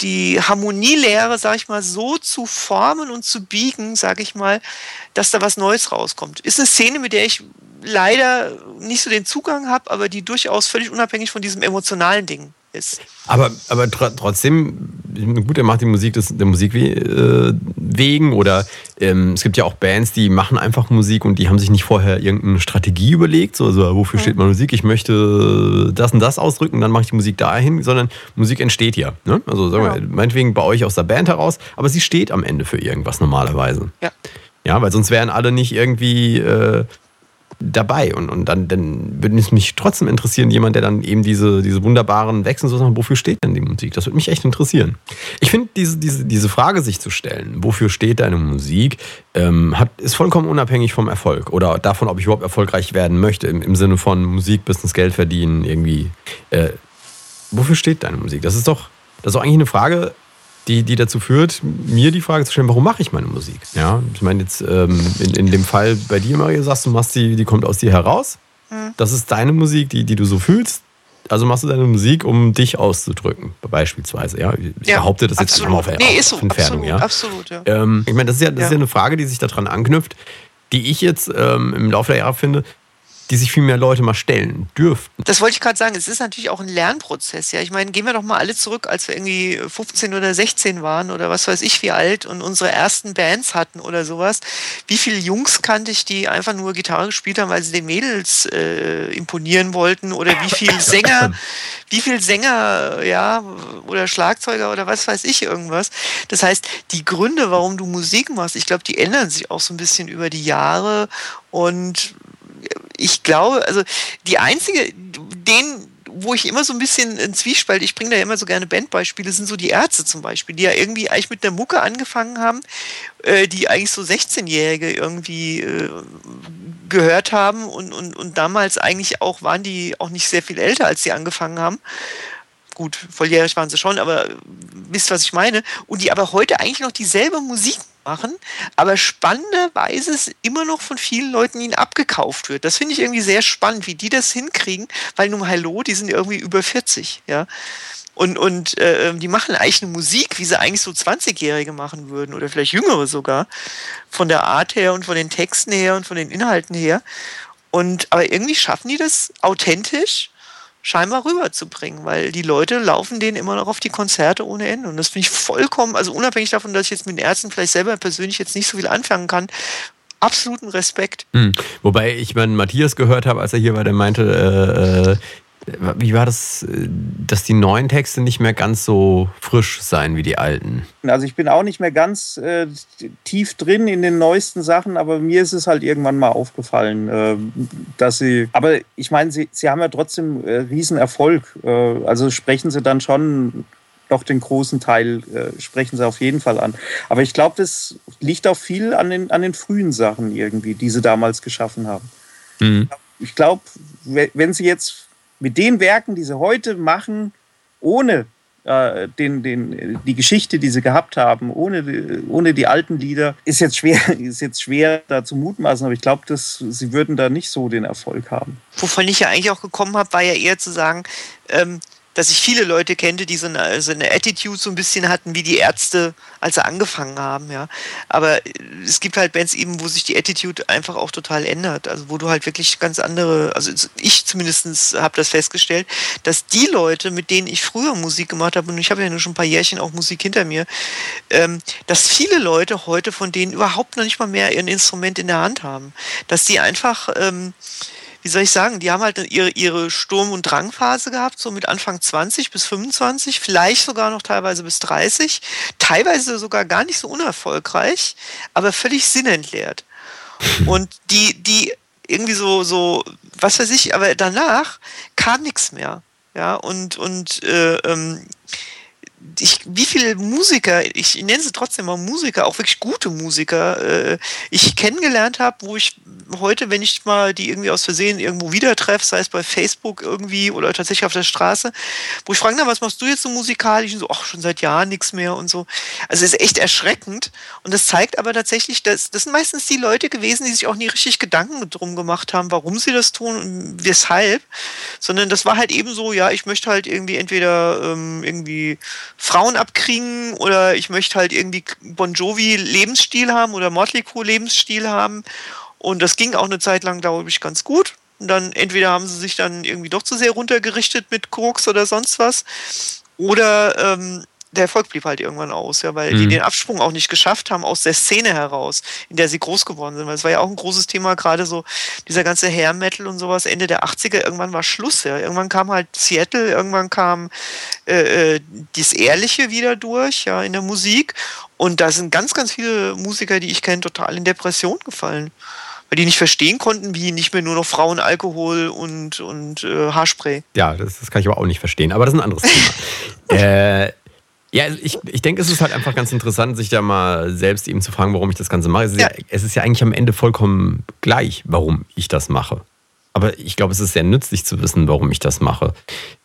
[SPEAKER 1] die Harmonielehre, sag ich mal, so zu formen und zu biegen, sag ich mal, dass da was Neues rauskommt. Ist eine Szene, mit der ich leider nicht so den Zugang habe, aber die durchaus völlig unabhängig von diesem emotionalen Ding ist.
[SPEAKER 4] Aber, aber tr trotzdem, gut, er macht die Musik des, der Musik äh, wegen oder ähm, es gibt ja auch Bands, die machen einfach Musik und die haben sich nicht vorher irgendeine Strategie überlegt, so, also wofür steht meine Musik, ich möchte das und das ausdrücken, dann mache ich die Musik dahin, sondern Musik entsteht ja. Ne? Also sagen wir, meinetwegen bei euch aus der Band heraus, aber sie steht am Ende für irgendwas normalerweise.
[SPEAKER 1] Ja.
[SPEAKER 4] Ja, weil sonst wären alle nicht irgendwie äh, dabei. Und, und dann, dann würde es mich trotzdem interessieren, jemand, der dann eben diese, diese wunderbaren Wechsel so sagt, wofür steht denn die Musik? Das würde mich echt interessieren. Ich finde, diese, diese, diese Frage sich zu stellen, wofür steht deine Musik, ähm, hat, ist vollkommen unabhängig vom Erfolg oder davon, ob ich überhaupt erfolgreich werden möchte, im, im Sinne von Musik, Business, Geld verdienen, irgendwie. Äh, wofür steht deine Musik? Das ist doch, das ist doch eigentlich eine Frage, die, die dazu führt, mir die Frage zu stellen, warum mache ich meine Musik? Ja, ich meine jetzt ähm, in, in dem Fall bei dir, Maria, sagst du, machst die, die kommt aus dir heraus.
[SPEAKER 1] Mhm.
[SPEAKER 4] Das ist deine Musik, die, die du so fühlst. Also machst du deine Musik, um dich auszudrücken, beispielsweise. Ja, ich
[SPEAKER 1] Ja,
[SPEAKER 4] behaupte das jetzt
[SPEAKER 1] absolut.
[SPEAKER 4] einfach auf,
[SPEAKER 1] Nee, ist so,
[SPEAKER 4] auf Entfernung.
[SPEAKER 1] absolut,
[SPEAKER 4] ja.
[SPEAKER 1] absolut, ja.
[SPEAKER 4] Ähm, ich meine, das ist ja, das ist
[SPEAKER 1] Ja.
[SPEAKER 4] ja eine Frage, die sich daran anknüpft, die ich jetzt ähm, im Laufe der Jahre finde, die sich viel mehr Leute mal stellen dürften.
[SPEAKER 1] Das wollte ich gerade sagen. Es ist natürlich auch ein Lernprozess. Ja, ich meine, gehen wir doch mal alle zurück, als wir irgendwie 15 oder 16 waren oder was weiß ich wie alt und unsere ersten Bands hatten oder sowas. Wie viele Jungs kannte ich, die einfach nur Gitarre gespielt haben, weil sie den Mädels äh, imponieren wollten oder wie viele *laughs* Sänger, wie viele Sänger, ja, oder Schlagzeuger oder was weiß ich irgendwas. Das heißt, die Gründe, warum du Musik machst, ich glaube, die ändern sich auch so ein bisschen über die Jahre und ich glaube, also die einzige, den, wo ich immer so ein bisschen ein Zwiespalt, ich bringe da immer so gerne Bandbeispiele, sind so die Ärzte zum Beispiel, die ja irgendwie eigentlich mit einer Mucke angefangen haben, äh, die eigentlich so 16-Jährige irgendwie äh, gehört haben und, und, und damals eigentlich auch waren die auch nicht sehr viel älter, als sie angefangen haben. Gut, volljährig waren sie schon, aber wisst, was ich meine. Und die aber heute eigentlich noch dieselbe Musik machen, aber spannenderweise es immer noch von vielen Leuten ihnen abgekauft wird. Das finde ich irgendwie sehr spannend, wie die das hinkriegen, weil nun Hallo, die sind irgendwie über 40, ja. Und, und äh, die machen eigentlich eine Musik, wie sie eigentlich so 20-Jährige machen würden oder vielleicht Jüngere sogar, von der Art her und von den Texten her und von den Inhalten her. Und aber irgendwie schaffen die das authentisch scheinbar rüberzubringen, weil die Leute laufen denen immer noch auf die Konzerte ohne Ende. Und das finde ich vollkommen, also unabhängig davon, dass ich jetzt mit den Ärzten vielleicht selber persönlich jetzt nicht so viel anfangen kann, absoluten Respekt.
[SPEAKER 4] Hm. Wobei ich meinen Matthias gehört habe, als er hier war, der meinte, äh, äh, wie war das, äh, dass die neuen Texte nicht mehr ganz so frisch seien wie die alten.
[SPEAKER 5] Also ich bin auch nicht mehr ganz äh, tief drin in den neuesten Sachen, aber mir ist es halt irgendwann mal aufgefallen, äh, dass sie, aber ich meine, sie, sie haben ja trotzdem äh, Riesenerfolg. Äh, also sprechen sie dann schon doch den großen Teil, äh, sprechen sie auf jeden Fall an. Aber ich glaube, das liegt auch viel an den, an den frühen Sachen irgendwie, die sie damals geschaffen haben.
[SPEAKER 4] Mhm.
[SPEAKER 5] Ich glaube, wenn sie jetzt mit den Werken, die sie heute machen, ohne äh, den, den, die Geschichte, die sie gehabt haben, ohne, ohne die alten Lieder, ist jetzt schwer, *laughs* ist jetzt schwer da zu mutmaßen, aber ich glaube, dass sie würden da nicht so den Erfolg haben.
[SPEAKER 1] Wovon ich ja eigentlich auch gekommen habe, war ja eher zu sagen, ähm, dass ich viele Leute kannte, die so eine, so eine Attitude so ein bisschen hatten wie die Ärzte, als sie angefangen haben, ja. Aber äh, es gibt halt Bands eben, wo sich die Attitude einfach auch total ändert. Also wo du halt wirklich ganz andere, also ich zumindest habe das festgestellt, dass die Leute, mit denen ich früher Musik gemacht habe, und ich habe ja nur schon ein paar Jährchen auch Musik hinter mir, ähm, dass viele Leute heute von denen überhaupt noch nicht mal mehr ein Instrument in der Hand haben. Dass die einfach, ähm, wie soll ich sagen, die haben halt ihre, ihre Sturm- und Drangphase gehabt, so mit Anfang 20 bis 25, vielleicht sogar noch teilweise bis 30, teilweise sogar gar nicht so unerfolgreich, aber völlig sinnentleert. *laughs* Und die, die irgendwie so, so, was weiß ich, aber danach kam nichts mehr. Ja, und, und äh, ähm, ich, wie viele Musiker, ich nenne sie trotzdem mal Musiker, auch wirklich gute Musiker, äh, ich kennengelernt habe, wo ich heute, wenn ich mal die irgendwie aus Versehen irgendwo wieder treffe, sei es bei Facebook irgendwie oder tatsächlich auf der Straße, wo ich frage, na, was machst du jetzt so musikalisch? Und so, ach, schon seit Jahren nichts mehr und so. Also es ist echt erschreckend. Und das zeigt aber tatsächlich, dass das sind meistens die Leute gewesen, die sich auch nie richtig Gedanken drum gemacht haben, warum sie das tun und weshalb, sondern das war halt eben so, ja, ich möchte halt irgendwie entweder ähm, irgendwie Frauen abkriegen oder ich möchte halt irgendwie Bon Jovi Lebensstil haben oder Motley Crue Lebensstil haben. Und das ging auch eine Zeit lang, glaube ich, ganz gut. Und dann entweder haben sie sich dann irgendwie doch zu sehr runtergerichtet mit Koks oder sonst was. Oder ähm, der Erfolg blieb halt irgendwann aus, ja, weil die
[SPEAKER 4] Mhm.
[SPEAKER 1] den Absprung auch nicht geschafft haben aus der Szene heraus, in der sie groß geworden sind. Weil es war ja auch ein großes Thema, gerade so dieser ganze Hair Metal und sowas, Ende der 80er, irgendwann war Schluss, ja. Irgendwann kam halt Seattle, irgendwann kam äh, äh, das Ehrliche wieder durch, ja, in der Musik. Und da sind ganz, ganz viele Musiker, die ich kenne, total in Depression gefallen. Weil die nicht verstehen konnten, wie nicht mehr nur noch Frauen, Alkohol und, und äh, Haarspray.
[SPEAKER 4] Ja, das, das kann ich aber auch nicht verstehen. Aber das ist ein anderes Thema. *laughs* äh, ja, also ich, ich denke, es ist halt einfach ganz interessant, sich da mal selbst eben zu fragen, warum ich das Ganze mache. Es ist ja,
[SPEAKER 1] Ja.
[SPEAKER 4] es ist ja eigentlich am Ende vollkommen gleich, warum ich das mache. Aber ich glaube, es ist sehr nützlich zu wissen, warum ich das mache.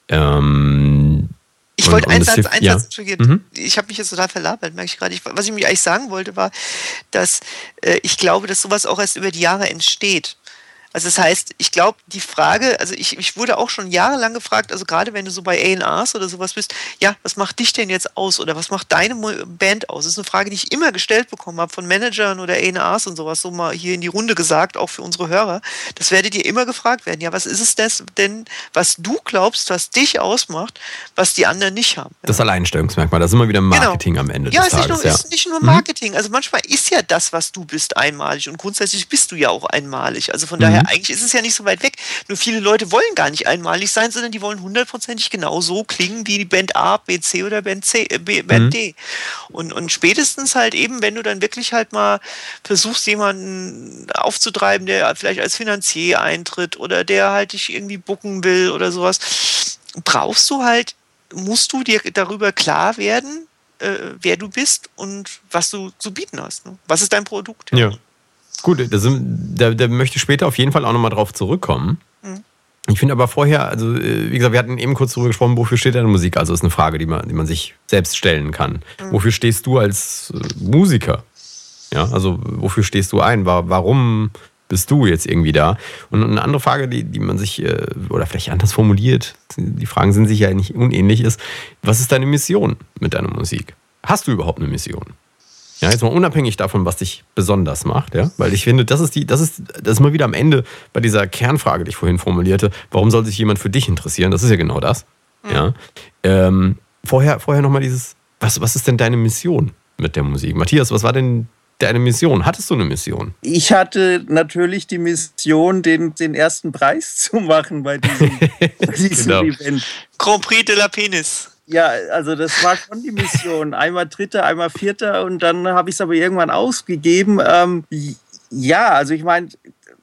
[SPEAKER 4] Ähm,
[SPEAKER 1] Ich wollte einen Satz, einen
[SPEAKER 4] ja.
[SPEAKER 1] Satz,
[SPEAKER 4] Mhm.
[SPEAKER 1] ich habe mich jetzt total verlabert, merke ich gerade. Was ich mich eigentlich sagen wollte, war, dass äh, ich glaube, dass sowas auch erst über die Jahre entsteht. Also das heißt, ich glaube, die Frage, also ich, ich wurde auch schon jahrelang gefragt, also gerade wenn du so bei A&Rs oder sowas bist, ja, was macht dich denn jetzt aus oder was macht deine Band aus? Das ist eine Frage, die ich immer gestellt bekommen habe von Managern oder A&Rs und sowas, so mal hier in die Runde gesagt, auch für unsere Hörer. Das werdet ihr immer gefragt werden. Ja, was ist es das denn, was du glaubst, was dich ausmacht, was die anderen nicht haben?
[SPEAKER 4] das Alleinstellungsmerkmal, das ist immer wieder Marketing am Ende
[SPEAKER 1] Genau. Ja,
[SPEAKER 4] des
[SPEAKER 1] es ist nicht,
[SPEAKER 4] Tages.
[SPEAKER 1] nur,
[SPEAKER 4] ja.
[SPEAKER 1] ist nicht nur Marketing. Also manchmal ist ja das, was du bist, einmalig. Und grundsätzlich bist du ja auch einmalig. Also von
[SPEAKER 4] Mhm.
[SPEAKER 1] daher, eigentlich ist es ja nicht so weit weg. Nur viele Leute wollen gar nicht einmalig sein, sondern die wollen hundertprozentig genau so klingen wie die Band A, B, C oder Band, C, äh, B, Band
[SPEAKER 4] Mhm.
[SPEAKER 1] D. Und, und spätestens halt eben, wenn du dann wirklich halt mal versuchst, jemanden aufzutreiben, der vielleicht als Finanzier eintritt oder der halt dich irgendwie bucken will oder sowas, brauchst du halt, musst du dir darüber klar werden, äh, wer du bist und was du zu bieten hast. Ne? Was ist dein Produkt?
[SPEAKER 4] Ja. Gut, da, sind, da, da möchte ich später auf jeden Fall auch nochmal drauf zurückkommen.
[SPEAKER 1] Mhm.
[SPEAKER 4] Ich finde aber vorher, also äh, wie gesagt, wir hatten eben kurz darüber gesprochen, wofür steht deine Musik? Also ist eine Frage, die man, die man sich selbst stellen kann.
[SPEAKER 1] Mhm.
[SPEAKER 4] Wofür stehst du als äh, Musiker? Ja, also wofür stehst du ein? Wa- Warum bist du jetzt irgendwie da? Und eine andere Frage, die, die man sich, äh, oder vielleicht anders formuliert, die Fragen sind sich ja nicht unähnlich, ist, was ist deine Mission mit deiner Musik? Hast du überhaupt eine Mission? Ja, jetzt mal unabhängig davon, was dich besonders macht, ja, weil ich finde, das ist die, das ist, das ist mal wieder am Ende bei dieser Kernfrage, die ich vorhin formulierte, warum soll sich jemand für dich interessieren? Das ist ja genau das. Ja. Ähm, vorher, vorher nochmal dieses, was, was ist denn deine Mission mit der Musik? Matthias, was war denn deine Mission? Hattest du eine Mission?
[SPEAKER 5] Ich hatte natürlich die Mission, den, den ersten Preis *laughs* zu machen bei diesem, bei diesem
[SPEAKER 4] Genau.
[SPEAKER 5] Event.
[SPEAKER 1] Grand Prix de la Penis.
[SPEAKER 5] Ja, also das war schon die Mission. *laughs* Einmal Dritter, einmal Vierter und dann habe ich es aber irgendwann ausgegeben. Ähm, ja, also ich meine,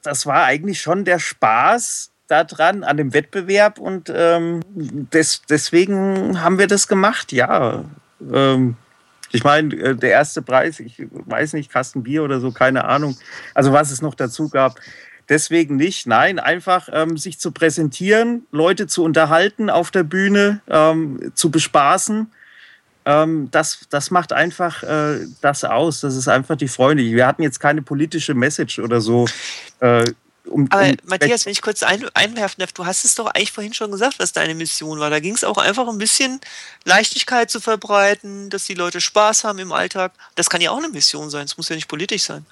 [SPEAKER 5] das war eigentlich schon der Spaß daran, an dem Wettbewerb und ähm, des, deswegen haben wir das gemacht, ja. Ähm, ich meine, äh, der erste Preis, ich weiß nicht, Kasten Bier oder so, keine Ahnung. Also was es noch dazu gab. Deswegen nicht. Nein, einfach ähm, sich zu präsentieren, Leute zu unterhalten auf der Bühne, ähm, zu bespaßen. Ähm, das, das macht einfach äh, das aus. Das ist einfach die Freude. Wir hatten jetzt keine politische Message oder so. Äh, um,
[SPEAKER 1] Aber
[SPEAKER 5] um,
[SPEAKER 1] Matthias, wenn ich kurz ein, einwerfen darf, du hast es doch eigentlich vorhin schon gesagt, was deine Mission war. Da ging es auch einfach ein bisschen Leichtigkeit zu verbreiten, dass die Leute Spaß haben im Alltag. Das kann ja auch eine Mission sein. Es muss ja nicht politisch sein.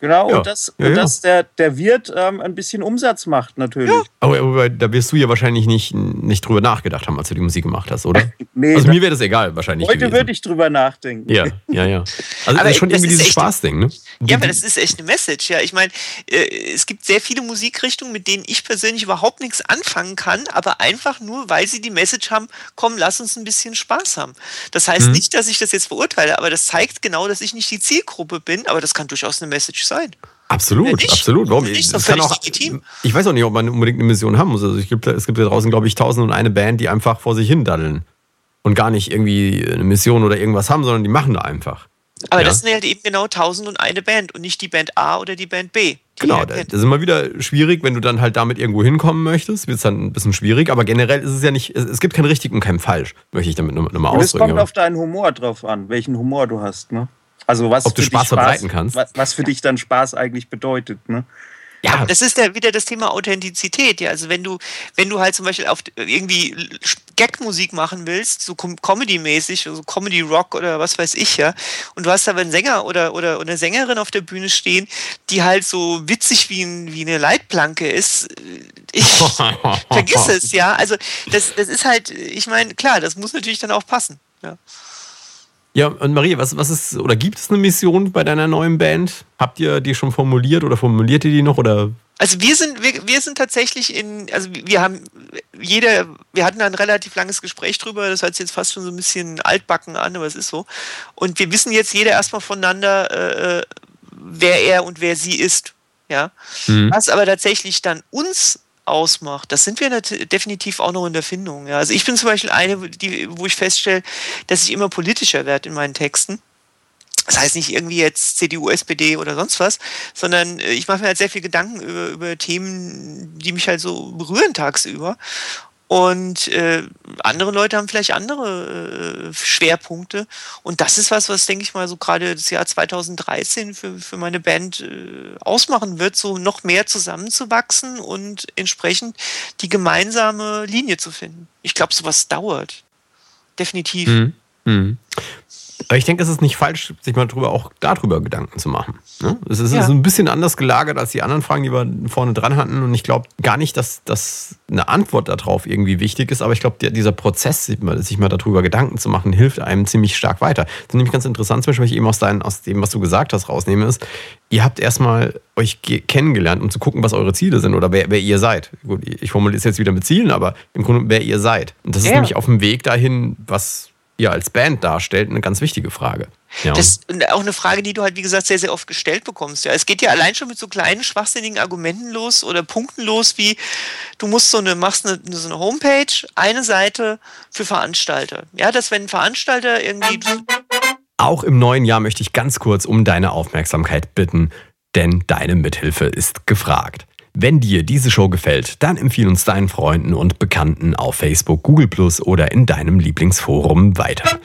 [SPEAKER 5] Genau,
[SPEAKER 4] Ja.
[SPEAKER 5] und, das,
[SPEAKER 4] Ja,
[SPEAKER 5] und
[SPEAKER 4] ja.
[SPEAKER 5] dass der, der Wirt ähm, ein bisschen Umsatz macht, natürlich.
[SPEAKER 4] Aber, aber da wirst du ja wahrscheinlich nicht, nicht drüber nachgedacht haben, als du die Musik gemacht hast, oder? *laughs*
[SPEAKER 5] Nee,
[SPEAKER 4] Also mir wäre das egal, wahrscheinlich.
[SPEAKER 5] heute
[SPEAKER 4] gewesen.
[SPEAKER 5] würde ich drüber nachdenken.
[SPEAKER 4] Ja, ja, ja. Also
[SPEAKER 1] Aber
[SPEAKER 4] das ist schon
[SPEAKER 1] das
[SPEAKER 4] irgendwie
[SPEAKER 1] ist
[SPEAKER 4] dieses Spaßding, ne?
[SPEAKER 1] Ja, aber das ist echt eine Message. Ja, ich meine, äh, es gibt sehr viele Musikrichtungen, mit denen ich persönlich überhaupt nichts anfangen kann, aber einfach nur, weil sie die Message haben, komm, lass uns ein bisschen Spaß haben. Das heißt nicht, dass ich das jetzt verurteile, aber das zeigt genau, dass ich nicht die Zielgruppe bin, aber das kann durchaus eine Message sein.
[SPEAKER 4] Absolut,
[SPEAKER 1] Ja, nicht.
[SPEAKER 4] absolut. Warum?
[SPEAKER 1] Nicht,
[SPEAKER 4] Das
[SPEAKER 1] ist
[SPEAKER 4] kann auch,
[SPEAKER 1] völlig legitim.
[SPEAKER 4] ich weiß auch nicht, ob man unbedingt eine Mission haben muss. Also ich gibt, es gibt da draußen, glaube ich, tausend und eine Band, die einfach vor sich hin daddeln und gar nicht irgendwie eine Mission oder irgendwas haben, sondern die machen da einfach.
[SPEAKER 1] Aber
[SPEAKER 4] Ja.
[SPEAKER 1] das sind halt eben genau tausend und eine Band und nicht die Band A oder die Band B. die
[SPEAKER 4] Genau, das ist immer wieder schwierig, wenn du dann halt damit irgendwo hinkommen möchtest, wird es dann ein bisschen schwierig, aber generell ist es ja nicht, es, es gibt kein richtig und kein falsch, möchte ich damit nochmal noch mal
[SPEAKER 5] Und es
[SPEAKER 4] ausdrücken.
[SPEAKER 5] kommt auf deinen Humor drauf an, welchen Humor du hast. Ne? Also was
[SPEAKER 4] Ob du
[SPEAKER 5] für dich
[SPEAKER 4] Spaß verbreiten kannst.
[SPEAKER 5] Was, was für dich dann Spaß eigentlich bedeutet. Ne?
[SPEAKER 4] ja,
[SPEAKER 1] Das ist ja wieder das Thema Authentizität. Ja, also wenn du, wenn du halt zum Beispiel auf irgendwie Gag-Musik machen willst, so Com- Comedy-mäßig, so Comedy-Rock oder was weiß ich, ja, und du hast aber einen Sänger oder, oder eine Sängerin auf der Bühne stehen, die halt so witzig wie, ein, wie eine Leitplanke ist, ich *laughs* vergiss es, ja. Also das, das ist halt, ich meine, klar, das muss natürlich dann auch passen. Ja.
[SPEAKER 4] Ja, und Marie, was, was ist, oder gibt es eine Mission bei deiner neuen Band? Habt ihr die schon formuliert oder formuliert ihr die noch oder
[SPEAKER 1] also wir sind, wir, wir sind tatsächlich in, also wir haben jeder, wir hatten ein relativ langes Gespräch drüber, das hört sich jetzt fast schon so ein bisschen altbacken an, aber es ist so. Und wir wissen jetzt jeder erstmal voneinander, äh, wer er und wer sie ist. Ja. Mhm. Was aber tatsächlich dann uns ausmacht, das sind wir definitiv auch noch in der Findung. Ja. Also ich bin zum Beispiel eine, die, wo ich feststelle, dass ich immer politischer werde in meinen Texten. Das heißt nicht irgendwie jetzt CDU, SPD oder sonst was, sondern äh, ich mache mir halt sehr viel Gedanken über, über Themen, die mich halt so berühren tagsüber. Und äh, andere Leute haben vielleicht andere äh, Schwerpunkte. Und das ist was, was, denke ich mal, so gerade das Jahr 2013 für, für meine Band äh, ausmachen wird, so noch mehr zusammenzuwachsen und entsprechend die gemeinsame Linie zu finden. Ich glaube, sowas dauert. Definitiv.
[SPEAKER 4] Mhm. Mhm. Aber ich denke, es ist nicht falsch, sich mal drüber auch darüber Gedanken zu machen. Ne? Es ist, ja. ein bisschen anders gelagert als die anderen Fragen, die wir vorne dran hatten. Und ich glaube gar nicht, dass, dass eine Antwort darauf irgendwie wichtig ist. Aber ich glaube, dieser Prozess, sich mal, darüber Gedanken zu machen, hilft einem ziemlich stark weiter. Das ist nämlich ganz interessant, zum Beispiel, was ich eben aus, dein, aus dem, was du gesagt hast, rausnehme, ist, ihr habt erstmal euch kennengelernt, um zu gucken, was eure Ziele sind oder wer, wer ihr seid. Gut, ich formuliere es jetzt wieder mit Zielen, aber im Grunde, wer ihr seid. Und das ist ja. nämlich auf dem Weg dahin, was ihr als Band darstellt, eine ganz wichtige Frage.
[SPEAKER 1] Ja. Das ist auch eine Frage, die du halt, wie gesagt, sehr, sehr oft gestellt bekommst. Ja, es geht ja allein schon mit so kleinen, schwachsinnigen Argumenten los oder Punkten los, wie du musst so eine, machst eine, so eine Homepage, eine Seite für Veranstalter. Ja, dass wenn ein Veranstalter irgendwie.
[SPEAKER 4] Auch im neuen Jahr möchte ich ganz kurz um deine Aufmerksamkeit bitten, denn deine Mithilfe ist gefragt. Wenn dir diese Show gefällt, dann empfehle uns deinen Freunden und Bekannten auf Facebook, Google Plus oder in deinem Lieblingsforum weiter.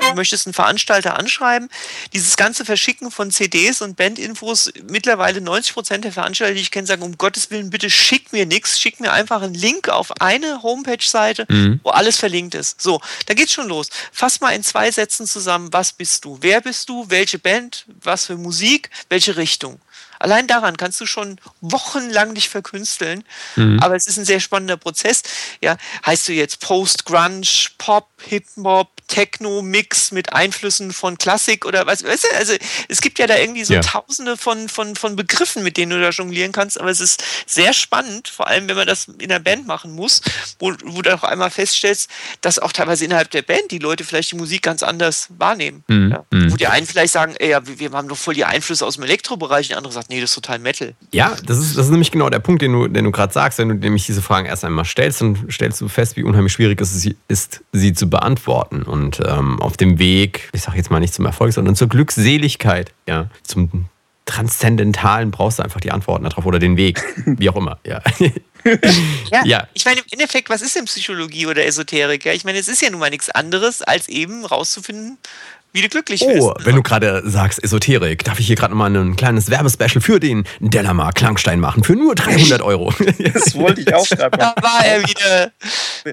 [SPEAKER 1] Du möchtest einen Veranstalter anschreiben. Dieses ganze Verschicken von CDs und Bandinfos, mittlerweile 90 Prozent der Veranstalter, die ich kenne, sagen, um Gottes Willen, bitte schick mir nichts, schick mir einfach einen Link auf eine Homepage-Seite, mhm. wo alles verlinkt ist. So, da geht's schon los. Fass mal in zwei Sätzen zusammen, was bist du? Wer bist du? Welche Band? Was für Musik? Welche Richtung? Allein daran kannst du schon wochenlang dich verkünsteln. Mhm. Aber es ist ein sehr spannender Prozess. Ja, heißt du jetzt Post-Grunge, Pop, Hip-Hop, Techno-Mix mit Einflüssen von Klassik oder was? Weißt du, also es gibt ja da irgendwie so ja. tausende von, von, von Begriffen, mit denen du da jonglieren kannst. Aber es ist sehr spannend, vor allem wenn man das in der Band machen muss, wo, wo du auch einmal feststellst, dass auch teilweise innerhalb der Band die Leute vielleicht die Musik ganz anders wahrnehmen. Mhm. Ja. Mhm. Wo die einen vielleicht sagen, ey, ja, wir, wir haben doch voll die Einflüsse aus dem Elektrobereich, die andere sagen, nee, das ist total Metal.
[SPEAKER 4] Ja, das ist, das ist nämlich genau der Punkt, den du, den du gerade sagst. Wenn du nämlich diese Fragen erst einmal stellst, dann stellst du fest, wie unheimlich schwierig es ist, sie zu beantworten. Und ähm, auf dem Weg, ich sage jetzt mal nicht zum Erfolg, sondern zur Glückseligkeit, ja, zum Transzendentalen brauchst du einfach die Antworten darauf oder den Weg, *laughs* wie auch immer, ja.
[SPEAKER 1] ja, ja, ich meine, im Endeffekt, was ist denn Psychologie oder Esoterik? Ja, ich meine, es ist ja nun mal nichts anderes, als eben rauszufinden, wie du glücklich
[SPEAKER 4] oh,
[SPEAKER 1] wirst.
[SPEAKER 4] Oh, wenn du gerade sagst Esoterik, darf ich hier gerade nochmal ein kleines Werbespecial für den Delamar Klangstein machen, für nur 300 *laughs* Euro.
[SPEAKER 5] das wollte ich auch gerade *laughs*
[SPEAKER 1] Da war er wieder.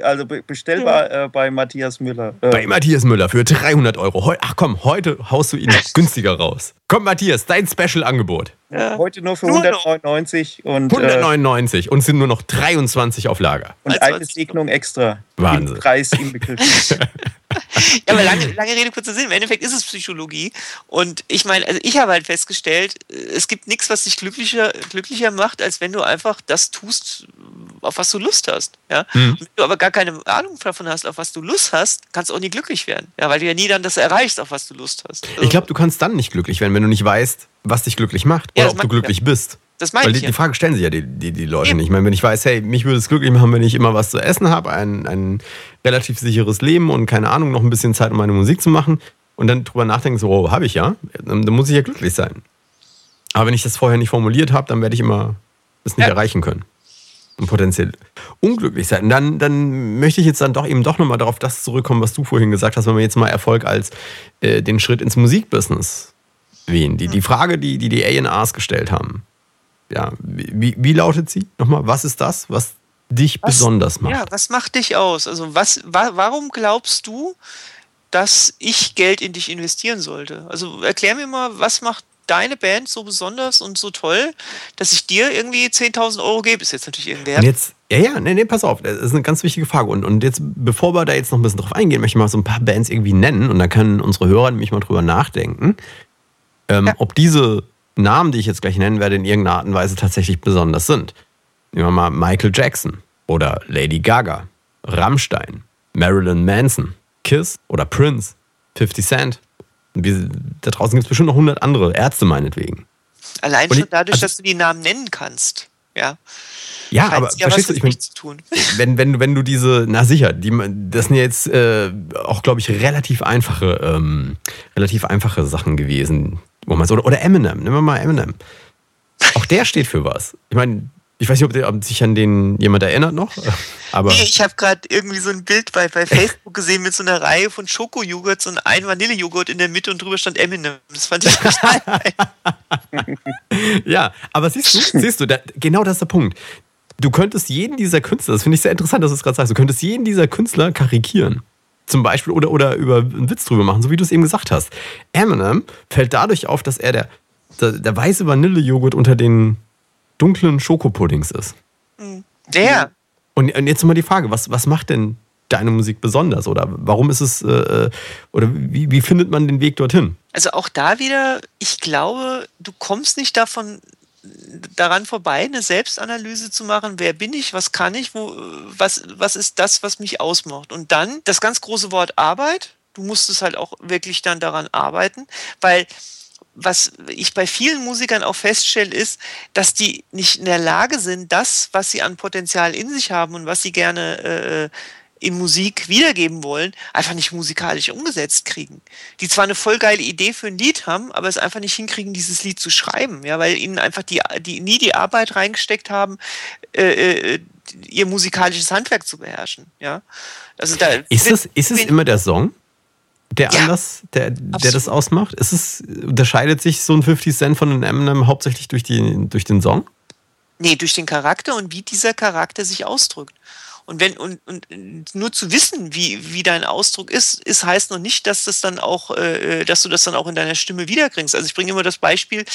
[SPEAKER 5] Also bestellbar äh, bei Matthias Müller.
[SPEAKER 4] Äh. Bei Matthias Müller für 300 Euro. Ach komm, heute haust du ihn günstiger raus. Komm Matthias, dein Special-Angebot.
[SPEAKER 5] Ja. Heute nur für nur 199 und
[SPEAKER 4] 199 äh, und sind nur noch 23 auf Lager.
[SPEAKER 5] Und eine Segnung extra.
[SPEAKER 4] Wahnsinn.
[SPEAKER 5] Im Preis inbegriffen. *laughs* *laughs*
[SPEAKER 1] ja, aber lange, lange Rede, kurzer Sinn. Im Endeffekt ist es Psychologie. Und ich meine, also ich habe halt festgestellt, es gibt nichts, was dich glücklicher, glücklicher macht, als wenn du einfach das tust, auf was du Lust hast. Ja? Mhm. Wenn du aber gar keine Ahnung davon hast, auf was du Lust hast, kannst du auch nie glücklich werden. Ja, weil du ja nie dann das erreichst, auf was du Lust hast.
[SPEAKER 4] Also ich glaube, du kannst dann nicht glücklich werden, wenn du nicht weißt, was dich glücklich macht ja, oder ob du glücklich ja. bist.
[SPEAKER 1] Das meine
[SPEAKER 4] Weil die, die, Frage stellen sich ja die, die, die Leute Eben. nicht. Ich meine, wenn ich weiß, hey, mich würde es glücklich machen, wenn ich immer was zu essen habe, ein, ein relativ sicheres Leben und keine Ahnung, noch ein bisschen Zeit, um meine Musik zu machen und dann drüber nachdenken, so, oh, habe ich ja, dann, dann, muss ich ja glücklich sein. Aber wenn ich das vorher nicht formuliert habe, dann werde ich immer das nicht ja. erreichen können. Und potenziell unglücklich sein. Und dann, dann möchte ich jetzt dann doch eben doch nochmal darauf das zurückkommen, was du vorhin gesagt hast, wenn wir jetzt mal Erfolg als äh, den Schritt ins Musikbusiness wählen. Die, die Frage, die die, die A&Rs gestellt haben ja, wie, wie lautet sie nochmal? Was ist das, was dich was, besonders macht? Ja,
[SPEAKER 1] was macht dich aus? Also was, wa warum glaubst du, dass ich Geld in dich investieren sollte? Also erklär mir mal, was macht deine Band so besonders und so toll, dass ich dir irgendwie 10.000 Euro gebe? Ist jetzt natürlich irgendwer.
[SPEAKER 4] Und jetzt, Ja, ja, nee, nee, pass auf, das ist eine ganz wichtige Frage. Und, und jetzt, bevor wir da jetzt noch ein bisschen drauf eingehen, möchte ich mal so ein paar Bands irgendwie nennen und dann können unsere Hörer nämlich mal drüber nachdenken, ähm, ja. ob diese Namen, die ich jetzt gleich nennen werde, in irgendeiner Art und Weise tatsächlich besonders sind. Nehmen wir mal Michael Jackson oder Lady Gaga, Rammstein, Marilyn Manson, Kiss oder Prince, 50 Cent. Da draußen gibt es bestimmt noch 100 andere, Ärzte meinetwegen.
[SPEAKER 1] Allein schon dadurch, also, dass du die Namen nennen kannst. Ja.
[SPEAKER 4] Ja, aber ja verstehst du, ich meine, *laughs* wenn, wenn, wenn du diese, na sicher, die, das sind ja jetzt äh, auch, glaube ich, relativ einfache, ähm, relativ einfache Sachen gewesen. Wo man oder, oder Eminem, nehmen wir mal Eminem. Auch der steht für was. Ich meine, ich weiß nicht, ob, ob, sich an den jemand erinnert noch. *laughs* Aber
[SPEAKER 1] nee, ich habe gerade irgendwie so ein Bild bei, bei Facebook gesehen mit so einer Reihe von Schokojoghurts und ein Vanillejoghurt in der Mitte und drüber stand Eminem. Das fand ich total *laughs*
[SPEAKER 4] Ja, aber siehst du, siehst du, da, genau das ist der Punkt du könntest jeden dieser Künstler, das finde ich sehr interessant, dass du es gerade sagst, du könntest jeden dieser Künstler karikieren. Zum Beispiel oder, oder über einen Witz drüber machen, so wie du es eben gesagt hast. Eminem fällt dadurch auf, dass er der, der, der weiße Vanillejoghurt unter den dunklen Schokopuddings ist.
[SPEAKER 1] Hm. Der.
[SPEAKER 4] Und, und jetzt mal die Frage, was, was macht denn deine Musik besonders? Oder warum ist es, äh, oder wie, wie findet man den Weg dorthin?
[SPEAKER 1] Also auch da wieder, ich glaube, du kommst nicht davon daran vorbei, eine Selbstanalyse zu machen, wer bin ich, was kann ich, wo, was, was ist das, was mich ausmacht. Und dann das ganz große Wort Arbeit. Du musst es halt auch wirklich dann daran arbeiten, weil was ich bei vielen Musikern auch feststelle, ist, dass die nicht in der Lage sind, das, was sie an Potenzial in sich haben und was sie gerne äh, in Musik wiedergeben wollen, einfach nicht musikalisch umgesetzt kriegen. Die zwar eine voll geile Idee für ein Lied haben, aber es einfach nicht hinkriegen, dieses Lied zu schreiben, ja, weil ihnen einfach die, die nie die Arbeit reingesteckt haben, äh, äh, ihr musikalisches Handwerk zu beherrschen, ja.
[SPEAKER 4] Also da ist es, ist es immer der Song? Der ja, Anlass, der, der das ausmacht? Ist es, unterscheidet sich so ein 50 Cent von einem Eminem hauptsächlich durch, die, durch den Song?
[SPEAKER 1] Nee, durch den Charakter und wie dieser Charakter sich ausdrückt. Und wenn und, und nur zu wissen, wie, wie dein Ausdruck ist, ist heißt noch nicht, dass das dann auch, äh, dass du das dann auch in deiner Stimme wiederkriegst. Also ich bringe immer das Beispiel,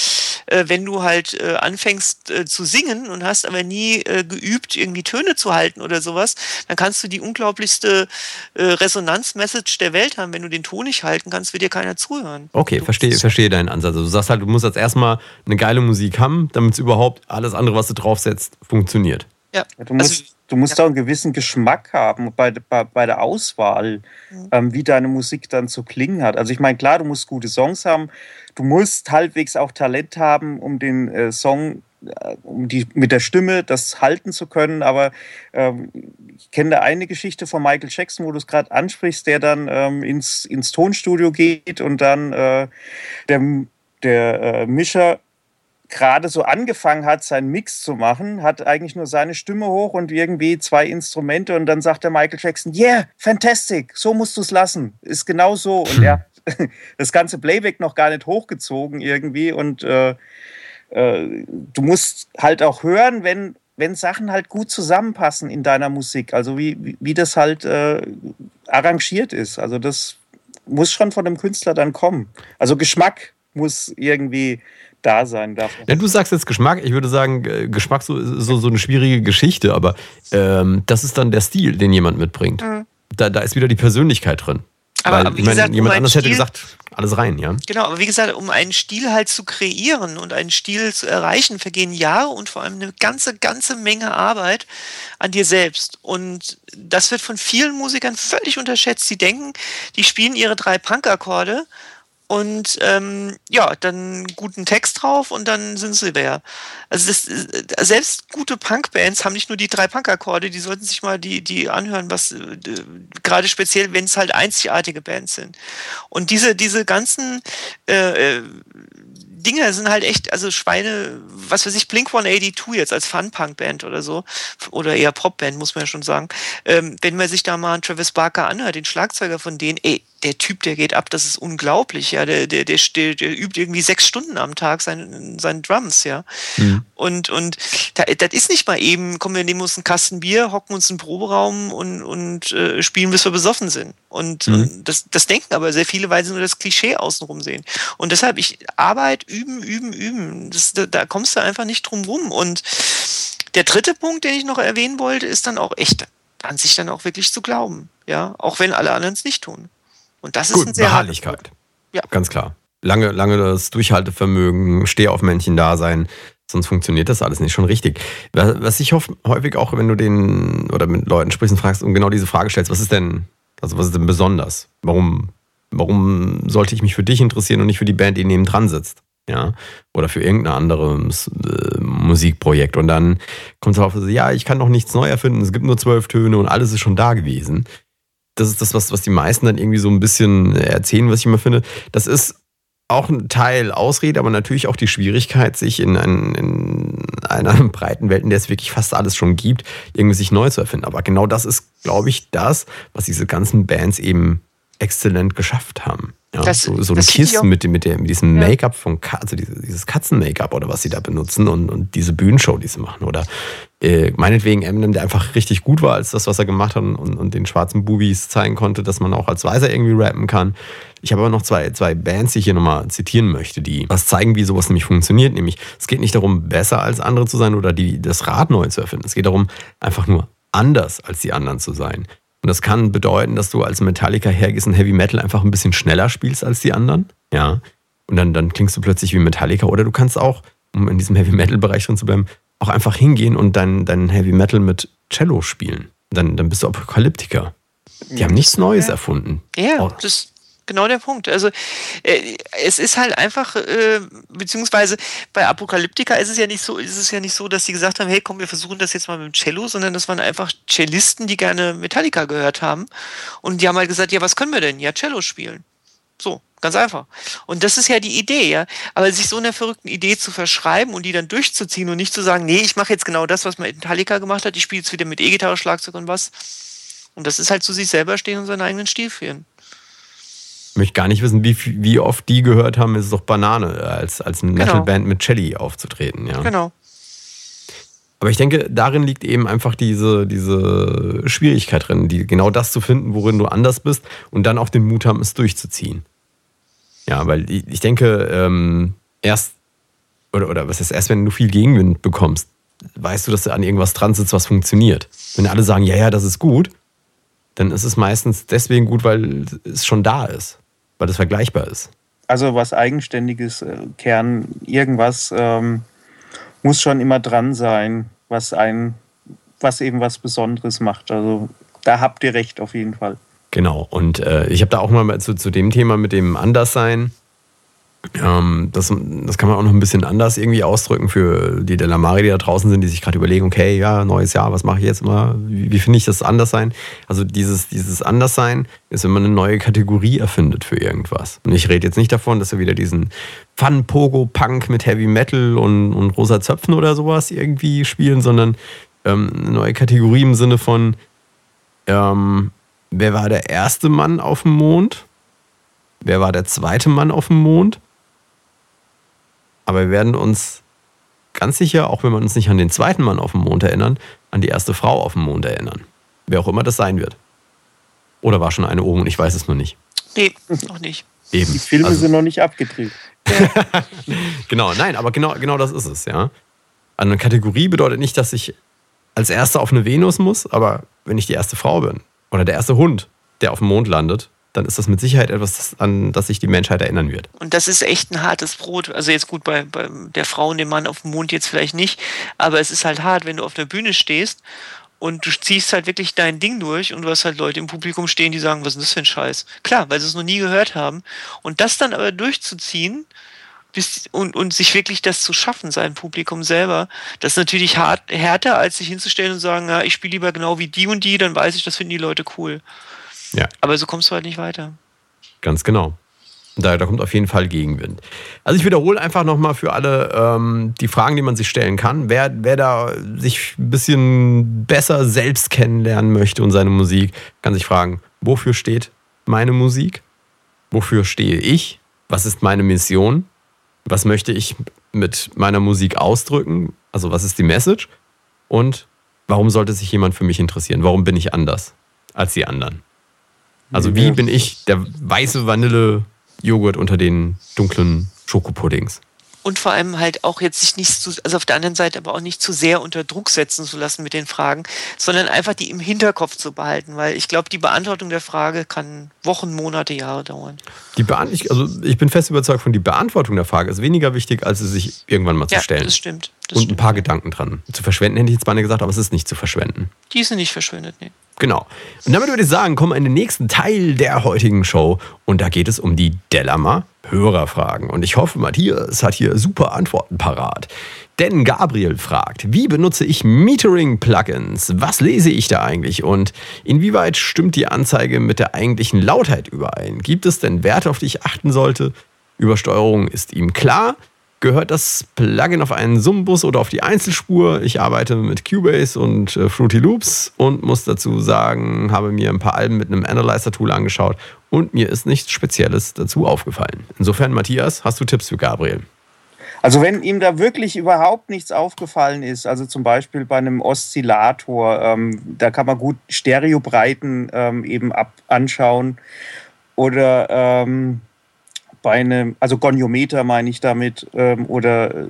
[SPEAKER 1] äh, wenn du halt äh, anfängst äh, zu singen und hast aber nie äh, geübt, irgendwie Töne zu halten oder sowas, dann kannst du die unglaublichste äh, Resonanzmessage der Welt haben. Wenn du den Ton nicht halten kannst, wird dir keiner zuhören.
[SPEAKER 4] Okay, verstehe, verstehe deinen Ansatz. Also du sagst halt, du musst jetzt erstmal eine geile Musik haben, damit es überhaupt alles andere, was du draufsetzt, funktioniert.
[SPEAKER 5] Ja. Du musst, also, du musst ja. auch einen gewissen Geschmack haben bei, bei, bei der Auswahl, mhm. ähm, wie deine Musik dann zu klingen hat. Also ich meine, klar, du musst gute Songs haben, du musst halbwegs auch Talent haben, um den äh, Song äh, um die mit der Stimme das halten zu können. Aber ähm, ich kenne da eine Geschichte von Michael Jackson, wo du es gerade ansprichst, der dann ähm, ins, ins Tonstudio geht und dann äh, der, der äh, Mischer gerade so angefangen hat, seinen Mix zu machen, hat eigentlich nur seine Stimme hoch und irgendwie zwei Instrumente und dann sagt der Michael Jackson, yeah, fantastic, so musst du es lassen, ist genau so und er *laughs* das ganze Playback noch gar nicht hochgezogen irgendwie und äh, äh, du musst halt auch hören, wenn wenn Sachen halt gut zusammenpassen in deiner Musik, also wie, wie, wie das halt äh, arrangiert ist. Also das muss schon von dem Künstler dann kommen. Also Geschmack muss irgendwie da sein darf.
[SPEAKER 4] Ja, du sagst jetzt Geschmack, ich würde sagen, äh, Geschmack so, so, so eine schwierige Geschichte, aber ähm, das ist dann der Stil, den jemand mitbringt. Mhm. Da, da ist wieder die Persönlichkeit drin. Aber, Weil, aber wie meine, gesagt, jemand um anders Stil, hätte gesagt, alles rein, ja.
[SPEAKER 1] Genau, aber wie gesagt, um einen Stil halt zu kreieren und einen Stil zu erreichen, vergehen Jahre und vor allem eine ganze, ganze Menge Arbeit an dir selbst. Und das wird von vielen Musikern völlig unterschätzt. Sie denken, die spielen ihre drei Punk-Akkorde und ähm, ja, dann guten Text drauf und dann sind sie leer. Also das, äh, selbst gute Punkbands haben nicht nur die drei Punkakkorde, die sollten sich mal die, die anhören, was äh, gerade speziell, wenn es halt einzigartige Bands sind. Und diese, diese ganzen äh, äh Dinge sind halt echt, also Schweine, was weiß ich, Blink 182 jetzt als Fun-Punk-Band oder so, oder eher Pop-Band, muss man ja schon sagen. Ähm, wenn man sich da mal Travis Barker anhört, den Schlagzeuger von denen, ey, der Typ, der geht ab, das ist unglaublich, ja. Der, der, der, der, übt irgendwie sechs Stunden am Tag seine, seine Drums, ja. Mhm. Und, und da, das ist nicht mal eben, kommen wir nehmen uns einen Kasten Bier, hocken uns in den Proberaum und, und äh, spielen, bis wir besoffen sind. Und, mhm. und, das, das denken aber sehr viele, weil sie nur das Klischee außenrum sehen. Und deshalb, ich Arbeit, üben, üben, üben. Das, da, da kommst du einfach nicht drum rum. Und der dritte Punkt, den ich noch erwähnen wollte, ist dann auch echt an sich dann auch wirklich zu glauben. Ja, auch wenn alle anderen es nicht tun. Und das ist
[SPEAKER 4] Gut,
[SPEAKER 1] ein sehr
[SPEAKER 4] Beharrlichkeit.
[SPEAKER 1] Ja.
[SPEAKER 4] Ganz klar. Lange, lange das Durchhaltevermögen, Steh auf Männchen da sein, sonst funktioniert das alles nicht schon richtig. Was was ich hoff- häufig auch, wenn du den oder mit Leuten sprichst und fragst und genau diese Frage stellst, was ist denn, also was ist denn besonders? Warum, warum sollte ich mich für dich interessieren und nicht für die Band, die neben dran sitzt? Ja, oder für irgendein anderes äh, Musikprojekt. Und dann kommt es auf, ja, ich kann noch nichts neu erfinden, es gibt nur zwölf Töne und alles ist schon da gewesen das ist das, was, was die meisten dann irgendwie so ein bisschen erzählen, was ich immer finde. Das ist auch ein Teil Ausrede, aber natürlich auch die Schwierigkeit, sich in, ein, in einer *laughs* breiten Welt, in der es wirklich fast alles schon gibt, irgendwie sich neu zu erfinden. Aber genau das ist, glaube ich, das, was diese ganzen Bands eben exzellent geschafft haben. Ja,
[SPEAKER 1] Das-
[SPEAKER 4] so so ein Kiss mit, dem- mit, dem, mit diesem
[SPEAKER 1] Ja.
[SPEAKER 4] Make-up von Ka also dieses Katzen-Make-up oder was sie da benutzen und, und diese Bühnenshow, die sie machen. Oder äh, meinetwegen Eminem, der einfach richtig gut war als das, was er gemacht hat und, und den schwarzen Bubis zeigen konnte, dass man auch als Weißer irgendwie rappen kann. Ich habe aber noch zwei, zwei Bands, die ich hier nochmal zitieren möchte, die was zeigen, wie sowas nämlich funktioniert. Nämlich, es geht nicht darum, besser als andere zu sein oder die, das Rad neu zu erfinden. Es geht darum, einfach nur anders als die anderen zu sein. Und das kann bedeuten, dass du als Metallica hergehst und Heavy Metal einfach ein bisschen schneller spielst als die anderen. Ja. Und dann, dann klingst du plötzlich wie Metallica. Oder du kannst auch, um in diesem Heavy Metal-Bereich drin zu bleiben, auch einfach hingehen und dein, dein Heavy Metal mit Cello spielen. Dann, dann bist du Apokalyptiker. Die haben nichts Neues
[SPEAKER 1] Ja.
[SPEAKER 4] erfunden.
[SPEAKER 1] Ja,
[SPEAKER 4] Oh.
[SPEAKER 1] das ist genau der Punkt. Also äh, es ist halt einfach, äh, beziehungsweise bei Apokalyptika ist es ja nicht so, ist es ja nicht so, dass sie gesagt haben, hey komm, wir versuchen das jetzt mal mit dem Cello, sondern das waren einfach Cellisten, die gerne Metallica gehört haben. Und die haben halt gesagt, ja, was können wir denn? Ja, Cello spielen. So, ganz einfach. Und das ist ja die Idee, ja. Aber sich so einer verrückten Idee zu verschreiben und die dann durchzuziehen und nicht zu sagen, nee, ich mache jetzt genau das, was Metallica gemacht hat, ich spiele jetzt wieder mit E-Gitarre, Schlagzeug und was. Und das ist halt zu sich selber stehen und seinen eigenen Stil führen.
[SPEAKER 4] Ich möchte gar nicht wissen, wie, wie oft die gehört haben, ist es doch Banane, als, als eine
[SPEAKER 1] Genau.
[SPEAKER 4] Metalband mit Celli aufzutreten. Ja.
[SPEAKER 1] Genau.
[SPEAKER 4] Aber ich denke, darin liegt eben einfach diese, diese Schwierigkeit drin, die, genau das zu finden, worin du anders bist und dann auch den Mut haben, es durchzuziehen. Ja, weil ich, denke, ähm, erst, oder, oder was ist erst, wenn du viel Gegenwind bekommst, weißt du, dass du an irgendwas dran sitzt, was funktioniert. Wenn alle sagen, ja, ja, das ist gut, dann ist es meistens deswegen gut, weil es schon da ist, weil es vergleichbar ist.
[SPEAKER 5] Also was Eigenständiges, äh, Kern, irgendwas ähm, muss schon immer dran sein, was ein, was eben was Besonderes macht. Also da habt ihr recht auf jeden Fall.
[SPEAKER 4] Genau, und äh, ich habe da auch mal zu, zu dem Thema mit dem Anderssein, ähm, das, das kann man auch noch ein bisschen anders irgendwie ausdrücken für die Delamari, die da draußen sind, die sich gerade überlegen, okay, ja, neues Jahr, was mache ich jetzt mal? Wie, wie finde ich das Anderssein? Also dieses, dieses Anderssein ist, wenn man eine neue Kategorie erfindet für irgendwas. Und ich rede jetzt nicht davon, dass wir wieder diesen Fun-Pogo-Punk mit Heavy Metal und, und rosa Zöpfen oder sowas irgendwie spielen, sondern ähm, eine neue Kategorie im Sinne von, ähm, wer war der erste Mann auf dem Mond? Wer war der zweite Mann auf dem Mond? Aber wir werden uns ganz sicher, auch wenn wir uns nicht an den zweiten Mann auf dem Mond erinnern, an die erste Frau auf dem Mond erinnern. Wer auch immer das sein wird. Oder war schon eine oben und ich weiß es nur nicht.
[SPEAKER 1] Nee, noch nicht.
[SPEAKER 4] Eben.
[SPEAKER 5] Die Filme
[SPEAKER 4] Also-
[SPEAKER 5] sind noch nicht abgedreht. *laughs*
[SPEAKER 4] Genau, nein, aber genau, genau das ist es, ja. Eine Kategorie bedeutet nicht, dass ich als Erster auf eine Venus muss, aber wenn ich die erste Frau bin oder der erste Hund, der auf dem Mond landet, dann ist das mit Sicherheit etwas, an das sich die Menschheit erinnern wird.
[SPEAKER 1] Und das ist echt ein hartes Brot. Also jetzt gut, bei, bei der Frau und dem Mann auf dem Mond jetzt vielleicht nicht, aber es ist halt hart, wenn du auf der Bühne stehst und du ziehst halt wirklich dein Ding durch und du hast halt Leute im Publikum stehen, die sagen, was ist das für ein Scheiß? Klar, weil sie es noch nie gehört haben. Und das dann aber durchzuziehen bis, und, und sich wirklich das zu schaffen, sein Publikum selber, das ist natürlich hart, härter, als sich hinzustellen und sagen, ja, ich spiele lieber genau wie die und die, dann weiß ich, das finden die Leute cool.
[SPEAKER 4] Ja.
[SPEAKER 1] Aber so kommst du halt nicht weiter.
[SPEAKER 4] Ganz genau. Da, da kommt auf jeden Fall Gegenwind. Also ich wiederhole einfach nochmal für alle ähm, die Fragen, die man sich stellen kann. Wer, wer da sich ein bisschen besser selbst kennenlernen möchte und seine Musik, kann sich fragen, wofür steht meine Musik? Wofür stehe ich? Was ist meine Mission? Was möchte ich mit meiner Musik ausdrücken? Also was ist die Message? Und warum sollte sich jemand für mich interessieren? Warum bin ich anders als die anderen? Also wie bin ich der weiße Vanille-Joghurt unter den dunklen Schokopuddings?
[SPEAKER 1] Und vor allem halt auch jetzt sich nicht zu, also auf der anderen Seite aber auch nicht zu sehr unter Druck setzen zu lassen mit den Fragen, sondern einfach die im Hinterkopf zu behalten, weil ich glaube, die Beantwortung der Frage kann Wochen, Monate, Jahre dauern.
[SPEAKER 4] Die Beant ich, also ich bin fest überzeugt von die Beantwortung der Frage ist weniger wichtig, als sie sich irgendwann mal
[SPEAKER 1] ja,
[SPEAKER 4] zu stellen.
[SPEAKER 1] Das stimmt. Das
[SPEAKER 4] und
[SPEAKER 1] stimmt.
[SPEAKER 4] ein paar Gedanken dran. Zu verschwenden hätte ich jetzt beinahe gesagt, aber es ist nicht zu verschwenden.
[SPEAKER 1] Die sind nicht verschwendet, nee.
[SPEAKER 4] Genau. Und damit würde ich sagen, kommen wir in den nächsten Teil der heutigen Show. Und da geht es um die Delamar Hörerfragen. Und ich hoffe, Matthias hat hier super Antworten parat. Denn Gabriel fragt, wie benutze ich Metering-Plugins? Was lese ich da eigentlich? Und inwieweit stimmt die Anzeige mit der eigentlichen Lautheit überein? Gibt es denn Werte, auf die ich achten sollte? Übersteuerung ist ihm klar. Gehört das Plugin auf einen Sumbus oder auf die Einzelspur? Ich arbeite mit Cubase und äh, Fruity Loops und muss dazu sagen, habe mir ein paar Alben mit einem Analyzer-Tool angeschaut und mir ist nichts Spezielles dazu aufgefallen. Insofern, Matthias, hast du Tipps für Gabriel?
[SPEAKER 5] Also wenn ihm da wirklich überhaupt nichts aufgefallen ist, also zum Beispiel bei einem Oszillator, ähm, da kann man gut Stereobreiten ähm, eben ab anschauen oder ähm, bei einem, also Goniometer meine ich damit, ähm, oder äh,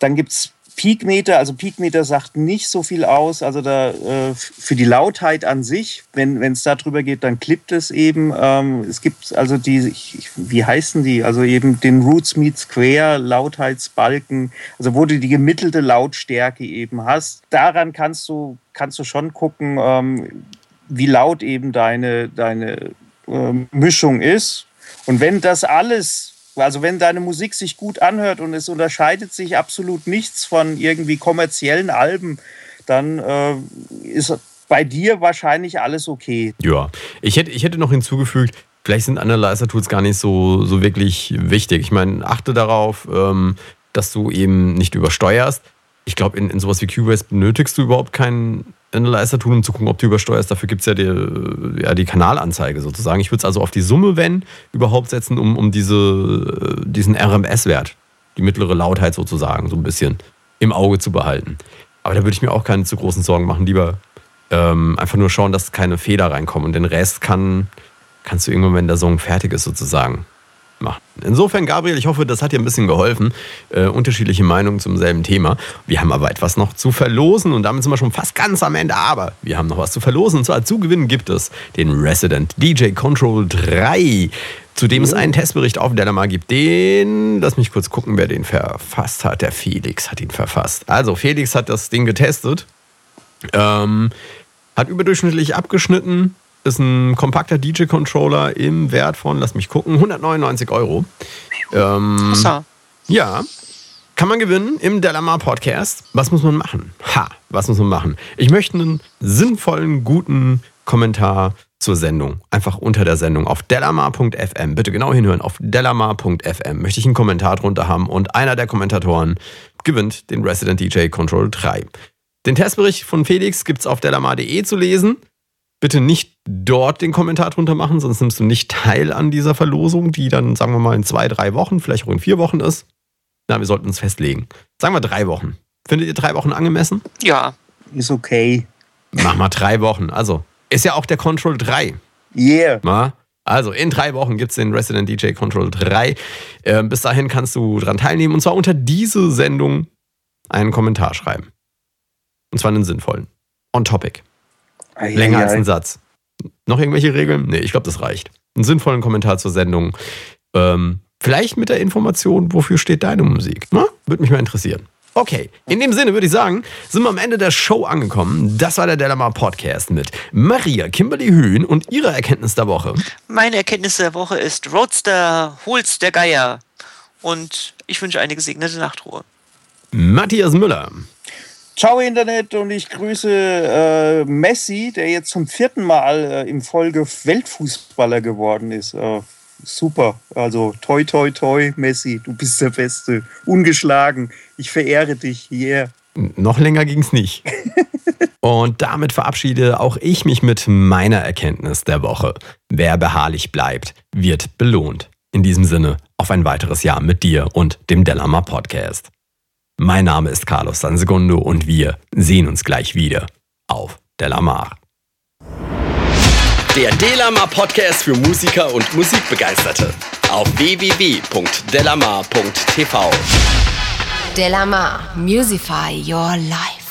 [SPEAKER 5] dann gibt es Peakmeter, also Peakmeter sagt nicht so viel aus, also da äh, für die Lautheit an sich, wenn es darüber geht, dann klippt es eben. Ähm, es gibt also die, ich, wie heißen die? Also eben den Roots Meet Square Lautheitsbalken, also wo du die gemittelte Lautstärke eben hast. Daran kannst du, kannst du schon gucken, ähm, wie laut eben deine, deine äh, Mischung ist. Und wenn das alles, also wenn deine Musik sich gut anhört und es unterscheidet sich absolut nichts von irgendwie kommerziellen Alben, dann äh, ist bei dir wahrscheinlich alles okay.
[SPEAKER 4] Ja, ich hätte, ich hätte noch hinzugefügt, vielleicht sind Analyzer-Tools gar nicht so, so wirklich wichtig. Ich meine, achte darauf, ähm, dass du eben nicht übersteuerst. Ich glaube, in, in sowas wie Cubase benötigst du überhaupt keinen Analyzer-Tool, um zu gucken, ob du übersteuerst. Dafür gibt es ja die, ja die Kanalanzeige sozusagen. Ich würde es also auf die Summe, wenn, überhaupt setzen, um, um diese, diesen RMS-Wert, die mittlere Lautheit sozusagen, so ein bisschen im Auge zu behalten. Aber da würde ich mir auch keine zu großen Sorgen machen. Lieber ähm, einfach nur schauen, dass keine Fehler reinkommen. Und den Rest kann, kannst du irgendwann, wenn der Song fertig ist, sozusagen machen. Insofern, Gabriel, ich hoffe, das hat dir ein bisschen geholfen. Äh, unterschiedliche Meinungen zum selben Thema. Wir haben aber etwas noch zu verlosen und damit sind wir schon fast ganz am Ende. Aber wir haben noch was zu verlosen. Und zwar zu gewinnen gibt es den Resident DJ Control 3 zu dem es einen Testbericht auf Delamar gibt. Den, lass mich kurz gucken, wer den verfasst hat. Der Felix hat ihn verfasst. Also, Felix hat das Ding getestet. Ähm, hat überdurchschnittlich abgeschnitten. Ist ein kompakter DJ-Controller im Wert von, lass mich gucken, 199 Euro. Ähm, ja. Kann man gewinnen im Delamar Podcast. Was muss man machen? Ha, was muss man machen? Ich möchte einen sinnvollen, guten Kommentar zur Sendung. Einfach unter der Sendung auf delamar.fm. Bitte genau hinhören. Auf delamar.fm möchte ich einen Kommentar drunter haben und einer der Kommentatoren gewinnt den Resident DJ Control 3. Den Testbericht von Felix gibt es auf delamar.de zu lesen. Bitte nicht dort den Kommentar drunter machen, sonst nimmst du nicht teil an dieser Verlosung, die dann, sagen wir mal, in zwei, drei Wochen, vielleicht auch in vier Wochen ist. Na, wir sollten uns festlegen. Sagen wir drei Wochen. Findet ihr drei Wochen angemessen?
[SPEAKER 1] Ja,
[SPEAKER 5] Ist okay.
[SPEAKER 4] Mach mal drei Wochen. Also, ist ja auch der Control 3.
[SPEAKER 5] Yeah.
[SPEAKER 4] Na? Also, in drei Wochen gibt es den Resident DJ Control 3. Ähm, bis dahin kannst du dran teilnehmen und zwar unter diese Sendung einen Kommentar schreiben. Und zwar einen sinnvollen. On topic. Länger als ein Satz. Noch irgendwelche Regeln? Nee, ich glaube, das reicht. Einen sinnvollen Kommentar zur Sendung. Ähm, vielleicht mit der Information, wofür steht deine Musik. Na? Würde mich mal interessieren. Okay, in dem Sinne würde ich sagen, sind wir am Ende der Show angekommen. Das war der Delamar Podcast mit Maria Kimberly Höhn und ihrer Erkenntnis der Woche.
[SPEAKER 1] meine Erkenntnis der Woche ist Roadster, hol's der Geier. Und ich wünsche eine gesegnete Nachtruhe.
[SPEAKER 4] Matthias Müller.
[SPEAKER 5] Ciao Internet und ich grüße äh, Messi, der jetzt zum vierten Mal äh, im Folge Weltfußballer geworden ist. Äh, super. Also toi toi toi, Messi, du bist der Beste. Ungeschlagen. Ich verehre dich. Yeah.
[SPEAKER 4] Noch länger ging's nicht. *laughs* Und damit verabschiede auch ich mich mit meiner Erkenntnis der Woche. Wer beharrlich bleibt, wird belohnt. In diesem Sinne, auf ein weiteres Jahr mit dir und dem Delamar Podcast. Mein Name ist Carlos Sansegundo und wir sehen uns gleich wieder auf Delamar. Der Delamar Podcast für Musiker und Musikbegeisterte auf www.delamar.tv.
[SPEAKER 3] Delamar, Musify Your Life.